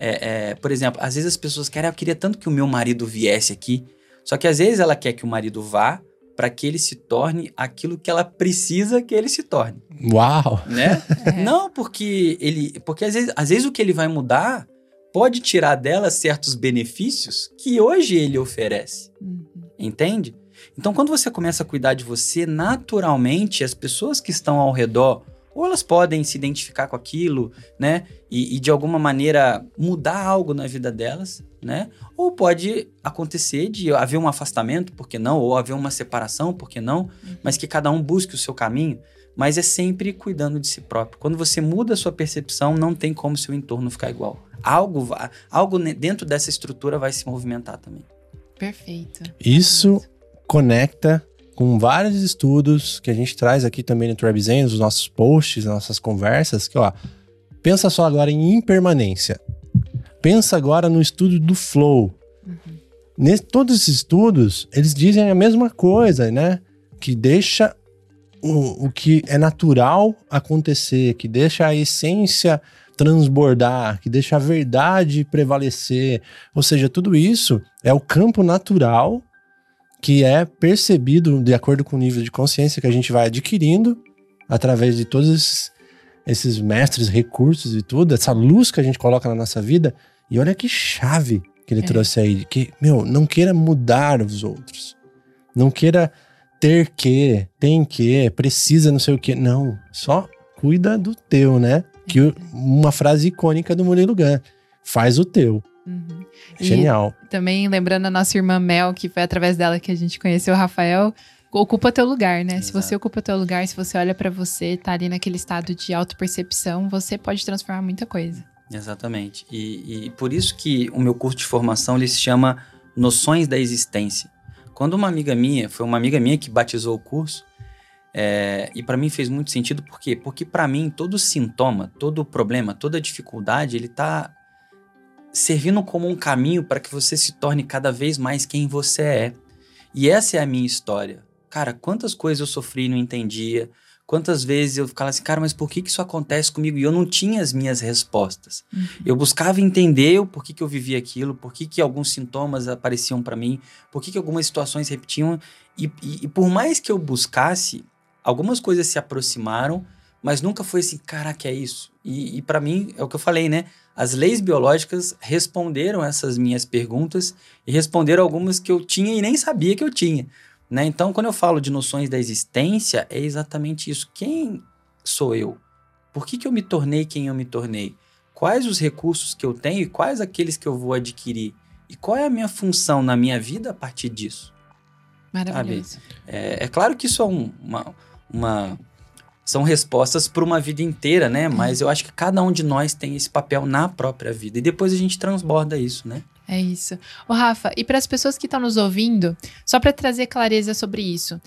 é, é, por exemplo, às vezes as pessoas querem, "Ah, eu queria tanto que o meu marido viesse aqui. Só que às vezes ela quer que o marido vá para que ele se torne aquilo que ela precisa que ele se torne, Uau! né? É. Não porque ele. Porque às vezes, às vezes o que ele vai mudar pode tirar dela certos benefícios que hoje ele oferece. Uhum. Entende? Então, quando você começa a cuidar de você, naturalmente as pessoas que estão ao redor, ou elas podem se identificar com aquilo, né? E, e de alguma maneira mudar algo na vida delas, né? Ou pode acontecer de haver um afastamento, por que não? Ou haver uma separação, por que não? Mas que cada um busque o seu caminho. Mas é sempre cuidando de si próprio. Quando você muda a sua percepção, não tem como seu entorno ficar igual. Algo, algo dentro dessa estrutura vai se movimentar também. Perfeito. Isso conecta com vários estudos que a gente traz aqui também no Tribe nos nossos posts, nossas conversas, que ó, pensa só agora em impermanência. Pensa agora no estudo do flow. Nesse, todos esses estudos, eles dizem a mesma coisa, né? Que deixa o, o que é natural acontecer, que deixa a essência transbordar, que deixa a verdade prevalecer. Ou seja, tudo isso é o campo natural que é percebido de acordo com o nível de consciência que a gente vai adquirindo através de todos esses, esses mestres, recursos e tudo, essa luz que a gente coloca na nossa vida. E olha que chave que ele É. trouxe aí, que, meu, não queira mudar os outros. Não queira ter que, tem que, precisa não sei o que. Não, só cuida do teu, né? Que o- uma frase icônica do Murilo Gun. Faz o teu. Uhum. E Genial. também lembrando a nossa irmã Mel, que foi através dela que a gente conheceu o Rafael. Ocupa teu lugar, né? Se Exato. você ocupa teu lugar, se você olha pra você, tá ali naquele estado de autopercepção, você pode transformar muita coisa. Exatamente. E, e por isso que o meu curso de formação ele se chama Noções da Existência. Quando uma amiga minha, foi uma amiga minha que batizou o curso, é, e para mim fez muito sentido, por quê? Porque para mim todo sintoma, todo problema, toda dificuldade, ele tá servindo como um caminho para que você se torne cada vez mais quem você é. E essa é a minha história. Cara, quantas coisas eu sofri e não entendia, Quantas vezes eu ficava assim, cara, mas por que, que isso acontece comigo? E eu não tinha as minhas respostas. Uhum. Eu buscava entender o porquê que eu vivia aquilo, por que, alguns sintomas apareciam para mim, por que, que algumas situações repetiam. E, e, e por mais que eu buscasse, algumas coisas se aproximaram, mas nunca foi assim, caraca, é isso. E, e para mim, é o que eu falei, né? As leis biológicas responderam essas minhas perguntas e responderam algumas que eu tinha e nem sabia que eu tinha. Né? Então, quando eu falo de noções da existência, é exatamente isso. Quem sou eu? Por que, que eu me tornei quem eu me tornei? Quais os recursos que eu tenho e quais aqueles que eu vou adquirir? E qual é a minha função na minha vida a partir disso? Maravilhoso. É, é, claro que isso é um, uma, uma são respostas para uma vida inteira, né? Uhum. Mas eu acho que cada um de nós tem esse papel na própria vida. E depois a gente transborda isso, né? É isso. Ô, Rafa, e para as pessoas que estão nos ouvindo, só para trazer clareza sobre isso.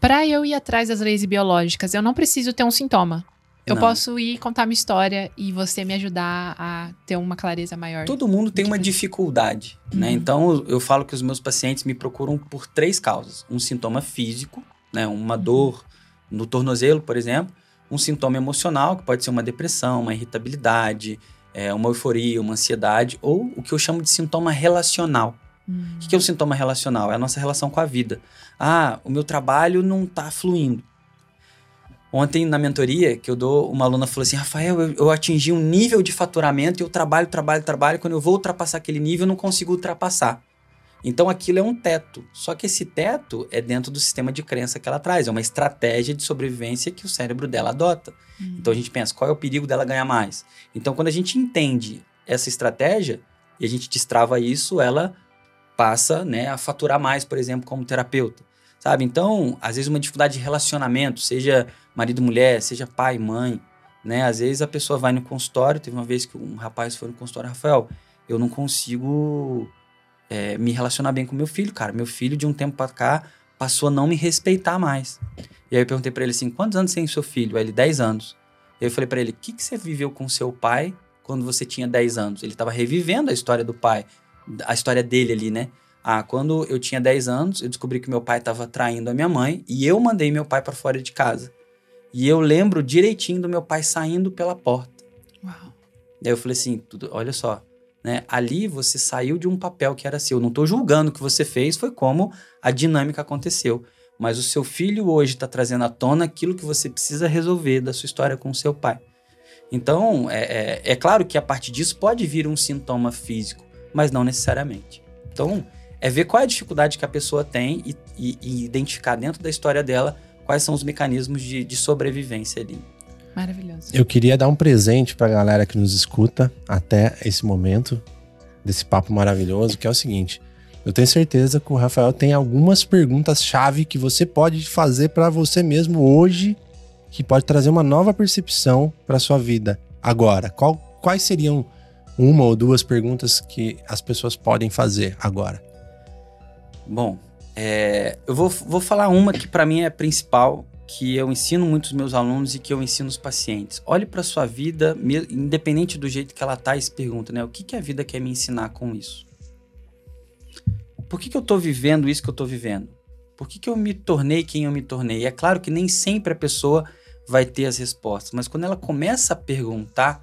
Para eu ir atrás das leis biológicas, eu não preciso ter um sintoma. Eu não. posso ir contar minha história e você me ajudar a ter uma clareza maior. Todo mundo tem uma dificuldade, né? uhum. né? Então eu falo que os meus pacientes me procuram por três causas: um sintoma físico, né? Uma uhum. dor no tornozelo, por exemplo, um sintoma emocional, que pode ser uma depressão, uma irritabilidade, é, uma euforia, uma ansiedade, ou o que eu chamo de sintoma relacional. Hum. O que é o sintoma relacional? É a nossa relação com a vida. Ah, o meu trabalho não está fluindo. Ontem, na mentoria que eu dou, uma aluna falou assim: Rafael, eu, eu, atingi um nível de faturamento e eu trabalho, trabalho, trabalho. Quando eu vou ultrapassar aquele nível, eu não consigo ultrapassar. Então aquilo é um teto. Só que esse teto é dentro do sistema de crença que ela traz. É uma estratégia de sobrevivência que o cérebro dela adota. Uhum. Então a gente pensa, qual é o perigo dela ganhar mais? Então quando a gente entende essa estratégia e a gente destrava isso, ela passa né, a faturar mais, por exemplo, como terapeuta. Sabe? Então, às vezes uma dificuldade de relacionamento, seja marido mulher, seja pai, mãe, né? Às vezes a pessoa vai no consultório, teve uma vez que um rapaz foi no consultório, Rafael, eu não consigo é, me relacionar bem com meu filho, cara. Meu filho, de um tempo pra cá, passou a não me respeitar mais. E aí eu perguntei para ele assim: quantos anos tem seu filho? Aí ele, 10 anos. E aí eu falei para ele: o que, que você viveu com seu pai quando você tinha 10 anos? Ele tava revivendo a história do pai, a história dele ali, né? Ah, quando eu tinha 10 anos, eu descobri que meu pai estava traindo a minha mãe e eu mandei meu pai para fora de casa. E eu lembro direitinho do meu pai saindo pela porta. Uau. E aí eu falei assim: tudo, olha só, né? Ali você saiu de um papel que era seu. Não estou julgando o que você fez, foi como a dinâmica aconteceu. Mas o seu filho hoje está trazendo à tona aquilo que você precisa resolver da sua história com o seu pai. Então, é, é, é claro que a partir disso pode vir um sintoma físico, mas não necessariamente. Então, é ver qual é a dificuldade que a pessoa tem e, e, e identificar dentro da história dela quais são os mecanismos de, de sobrevivência ali. Maravilhoso. Eu queria dar um presente para a galera que nos escuta até esse momento desse papo maravilhoso, que é o seguinte: eu tenho certeza que o Rafael tem algumas perguntas-chave que você pode fazer para você mesmo hoje, que pode trazer uma nova percepção para sua vida. Agora, qual, quais seriam uma ou duas perguntas que as pessoas podem fazer agora? Bom, é, eu vou, vou falar uma que para mim é principal, que eu ensino muitos meus alunos e que eu ensino os pacientes. Olhe para sua vida, independente do jeito que ela tá, e se pergunta, né? O que, que a vida quer me ensinar com isso? Por que, que eu estou vivendo isso que eu estou vivendo? Por que, que eu me tornei quem eu me tornei? E é claro que nem sempre a pessoa vai ter as respostas, mas quando ela começa a perguntar,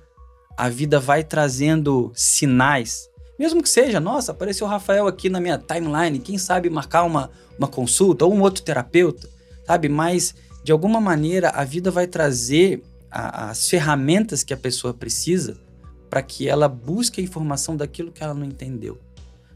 a vida vai trazendo sinais. Mesmo que seja, nossa, apareceu o Rafael aqui na minha timeline, quem sabe marcar uma, uma consulta ou um outro terapeuta, sabe? Mas de alguma maneira, a vida vai trazer a, as ferramentas que a pessoa precisa para que ela busque a informação daquilo que ela não entendeu.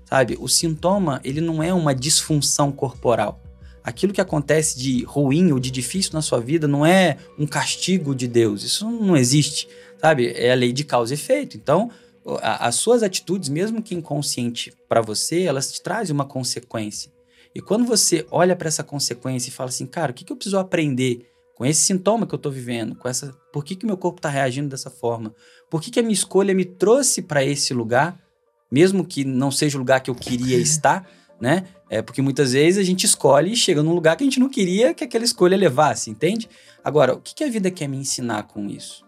Sabe? O sintoma, ele não é uma disfunção corporal. Aquilo que acontece de ruim ou de difícil na sua vida não é um castigo de Deus. Isso não existe, sabe? É a lei de causa e efeito. Então, as suas atitudes, mesmo que inconsciente para você, elas te trazem uma consequência. E quando você olha para essa consequência e fala assim, cara, o que, que eu preciso aprender com esse sintoma que eu estou vivendo? Com essa, por que, que meu corpo está reagindo dessa forma? Por que, que a minha escolha me trouxe para esse lugar, mesmo que não seja o lugar que eu queria estar, né? É porque muitas vezes a gente escolhe e chega num lugar que a gente não queria que aquela escolha levasse, entende? Agora, o que, que a vida quer me ensinar com isso?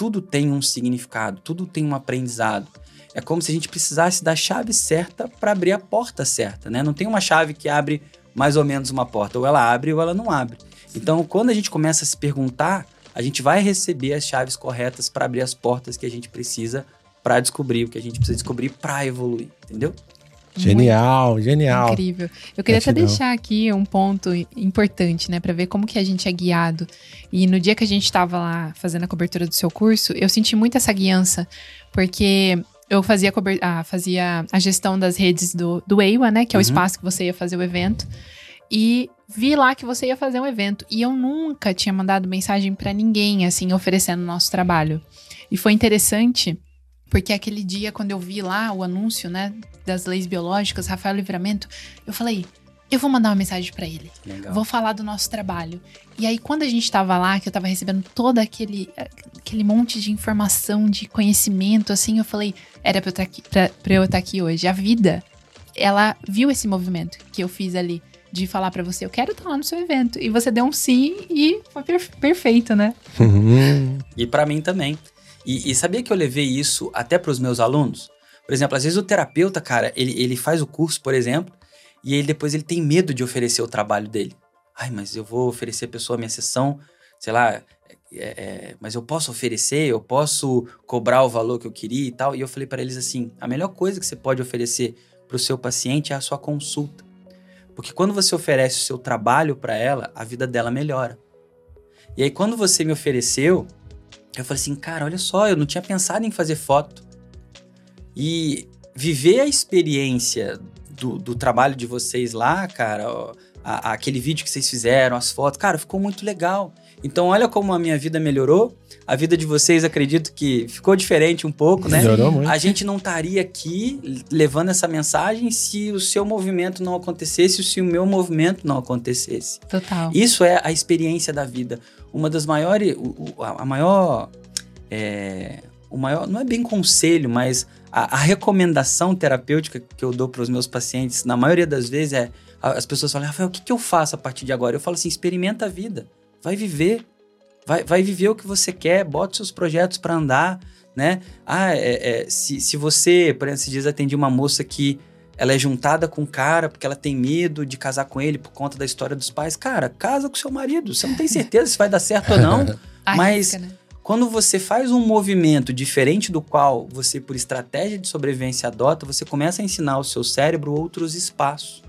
Tudo tem um significado, tudo tem um aprendizado. É como se a gente precisasse da chave certa para abrir a porta certa, né? Não tem uma chave que abre mais ou menos uma porta, ou ela abre ou ela não abre. Então, quando a gente começa a se perguntar, a gente vai receber as chaves corretas para abrir as portas que a gente precisa para descobrir o que a gente precisa descobrir para evoluir, entendeu? Genial, genial. Incrível. Eu queria até Gratidão. deixar aqui um ponto importante, né, Pra ver como que a gente é guiado. E no dia que a gente estava lá fazendo a cobertura do seu curso, eu senti muito essa guiança, porque eu fazia, ah, fazia a gestão das redes do, do EIWA, né, que é o Uhum. espaço que você ia fazer o evento. E vi lá que você ia fazer um evento. E eu nunca tinha mandado mensagem pra ninguém, assim, oferecendo o nosso trabalho. E foi interessante, porque aquele dia, quando eu vi lá o anúncio, né, das leis biológicas, Rafael Livramento, eu falei, eu vou mandar uma mensagem pra ele. Legal. Vou falar do nosso trabalho. E aí, quando a gente tava lá, que eu tava recebendo todo aquele, aquele monte de informação, de conhecimento, assim, eu falei, era pra eu estar aqui, pra, pra eu estar aqui hoje. A vida, ela viu esse movimento que eu fiz ali, de falar pra você, eu quero estar lá no seu evento. E você deu um sim e foi per- perfeito, né? Uhum. E pra mim também. E, e sabia que eu levei isso até pros meus alunos? Por exemplo, às vezes o terapeuta, cara, ele, ele faz o curso, por exemplo, e ele depois ele tem medo de oferecer o trabalho dele. Ai, mas eu vou oferecer a pessoa a minha sessão, sei lá, é, é, mas eu posso oferecer, eu posso cobrar o valor que eu queria e tal. E eu falei pra eles assim: a melhor coisa que você pode oferecer pro seu paciente é a sua consulta. Porque quando você oferece o seu trabalho pra ela, a vida dela melhora. E aí, quando você me ofereceu, eu falei assim, cara, olha só, eu não tinha pensado em fazer foto. E viver a experiência do, do trabalho de vocês lá, cara, a- aquele vídeo que vocês fizeram, as fotos, cara, ficou muito legal. Então, olha como a minha vida melhorou. A vida de vocês, acredito que ficou diferente um pouco, né? Melhorou muito. A gente não estaria aqui levando essa mensagem se o seu movimento não acontecesse, se o meu movimento não acontecesse. Total. Isso é a experiência da vida. Uma das maiores, a maior, é, o maior, não é bem conselho, mas a, a recomendação terapêutica que eu dou para os meus pacientes, na maioria das vezes é, as pessoas falam, Rafael, o que, que eu faço a partir de agora? Eu falo assim, experimenta a vida, vai viver, vai, vai viver o que você quer, bota seus projetos para andar, né? Ah, é- é, se, se você, por exemplo, esses dias atendi uma moça que ela é juntada com um cara porque ela tem medo de casar com ele por conta da história dos pais. Cara, casa com seu marido. Você não tem certeza se vai dar certo ou não. mas- né? Quando você faz um movimento diferente do qual você, por estratégia de sobrevivência, adota, você começa a ensinar ao seu cérebro outros espaços.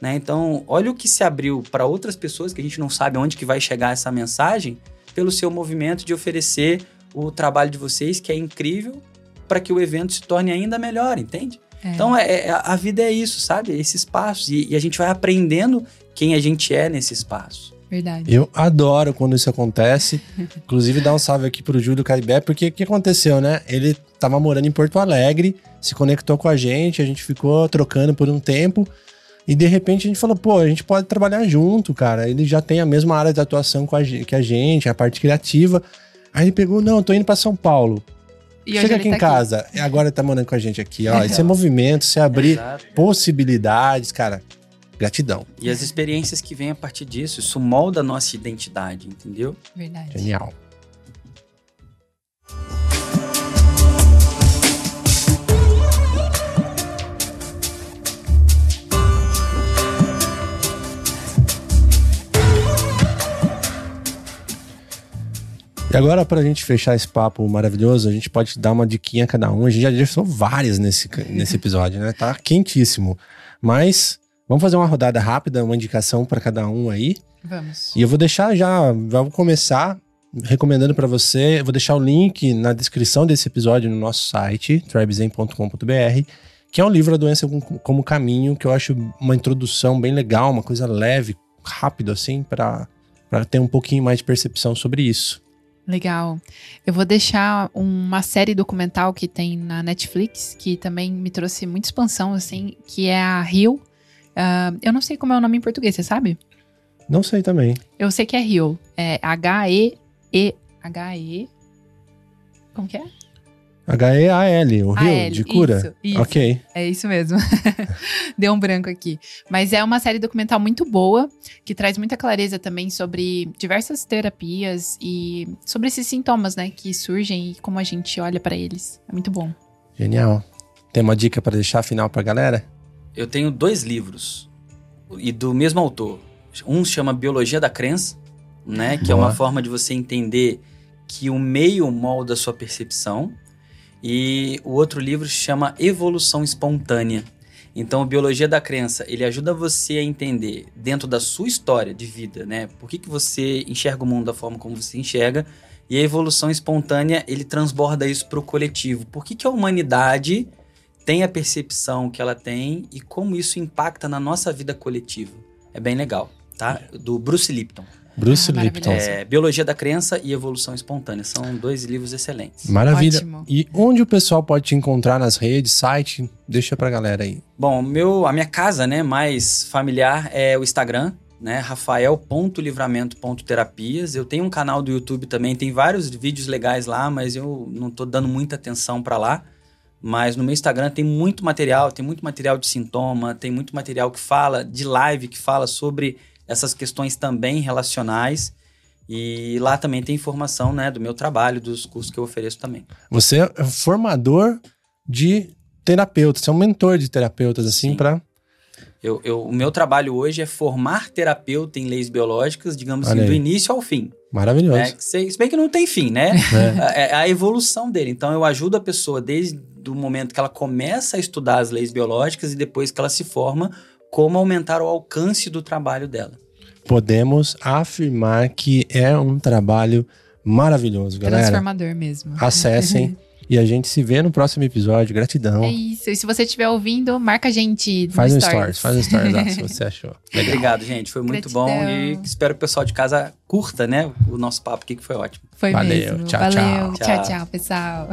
Né? Então, olha o que se abriu para outras pessoas que a gente não sabe onde que vai chegar essa mensagem, pelo seu movimento de oferecer o trabalho de vocês, que é incrível, para que o evento se torne ainda melhor, entende? É. Então, é, é- a vida é isso, sabe? Esses passos. E, e a gente vai aprendendo quem a gente é nesse espaço. Verdade. Eu adoro quando isso acontece. Inclusive, dá um salve aqui pro Júlio Caribé, porque o que aconteceu, né? Ele tava morando em Porto Alegre, se conectou com a gente, a gente ficou trocando por um tempo. E de repente a gente falou, pô, a gente pode trabalhar junto, cara. Ele já tem a mesma área de atuação com a que a gente, a parte criativa. Aí ele pegou, não, eu tô indo pra São Paulo. E Chega aqui em tá casa. E agora ele tá morando com a gente aqui, ó. Isso é movimento, você abrir Exato. possibilidades, cara. Gratidão. E as experiências que vêm a partir disso, isso molda a nossa identidade, entendeu? Verdade. Genial. E agora, pra gente fechar esse papo maravilhoso, a gente pode dar uma diquinha a cada um. A gente já deixou várias nesse, nesse episódio, né? Tá quentíssimo. Mas vamos fazer uma rodada rápida, uma indicação pra cada um aí. Vamos. E eu vou deixar já, vou começar recomendando pra você, eu vou deixar o link na descrição desse episódio no nosso site, tribezen.com.br, que é um livro A Doença como, Caminho, que eu acho uma introdução bem legal, uma coisa leve, rápido assim, pra ter um pouquinho mais de percepção sobre isso. Legal. Eu vou deixar uma série documental que tem na Netflix, que também me trouxe muita expansão, assim, que é a Rio. Ah, eu não sei como é o nome em português, você sabe? Não sei também. Eu sei que é Rio. É H-E-E. H-E. Como que é? H-E-A-L, o Rio, A-L, de cura. isso, isso. Ok. É isso mesmo. Deu um branco aqui. Mas é uma série documental muito boa, que traz muita clareza também sobre diversas terapias e sobre esses sintomas, né, que surgem e como a gente olha pra eles. É muito bom. Genial. Tem uma dica pra deixar final pra galera? Eu tenho dois livros e do mesmo autor. Um se chama Biologia da Crença, né? Que é Boa. uma forma de você entender que o meio molda a sua percepção. E o outro livro se chama Evolução Espontânea. Então, a biologia da crença, ele ajuda você a entender dentro da sua história de vida, né? Por que, que você enxerga o mundo da forma como você enxerga? E a evolução espontânea, ele transborda isso para o coletivo. Por que, que a humanidade tem a percepção que ela tem e como isso impacta na nossa vida coletiva? É bem legal, tá? Do Bruce Lipton. Bruce Ah, Lipton. É, Biologia da Crença e Evolução Espontânea. São dois livros excelentes. Maravilha. Ótimo. E onde o pessoal pode te encontrar nas redes, site? Deixa pra galera aí. Bom, meu, a minha casa, né, mais familiar é o Instagram, né, rafael.livramento.terapias. Eu tenho um canal do YouTube também, tem vários vídeos legais lá, mas eu não tô dando muita atenção para lá. Mas no meu Instagram tem muito material, tem muito material de sintoma, tem muito material que fala de live, que fala sobre essas questões também relacionais. E lá também tem informação, né, do meu trabalho, dos cursos que eu ofereço também. Você é formador de terapeutas, você é um mentor de terapeutas, assim, Sim. pra. Eu, eu- o meu trabalho hoje é formar terapeuta em leis biológicas, digamos Olha assim, do aí. início ao fim. Maravilhoso. Que se, se bem que não tem fim, né? É. É, é a evolução dele. Então eu ajudo a pessoa desde o momento que ela começa a estudar as leis biológicas e depois que ela se forma, como aumentar o alcance do trabalho dela. Podemos afirmar que é um trabalho maravilhoso, galera. Transformador mesmo. Acessem e a gente se vê no próximo episódio. Gratidão. É isso. E se você estiver ouvindo, marca a gente. no Faz um stories. stories, faz um stories lá se você achou. Legal. Obrigado, gente. Foi muito Gratidão. bom e espero que o pessoal de casa curta, né? O nosso papo aqui, que foi ótimo. Foi Valeu, mesmo. tchau, Valeu. tchau. tchau, tchau pessoal.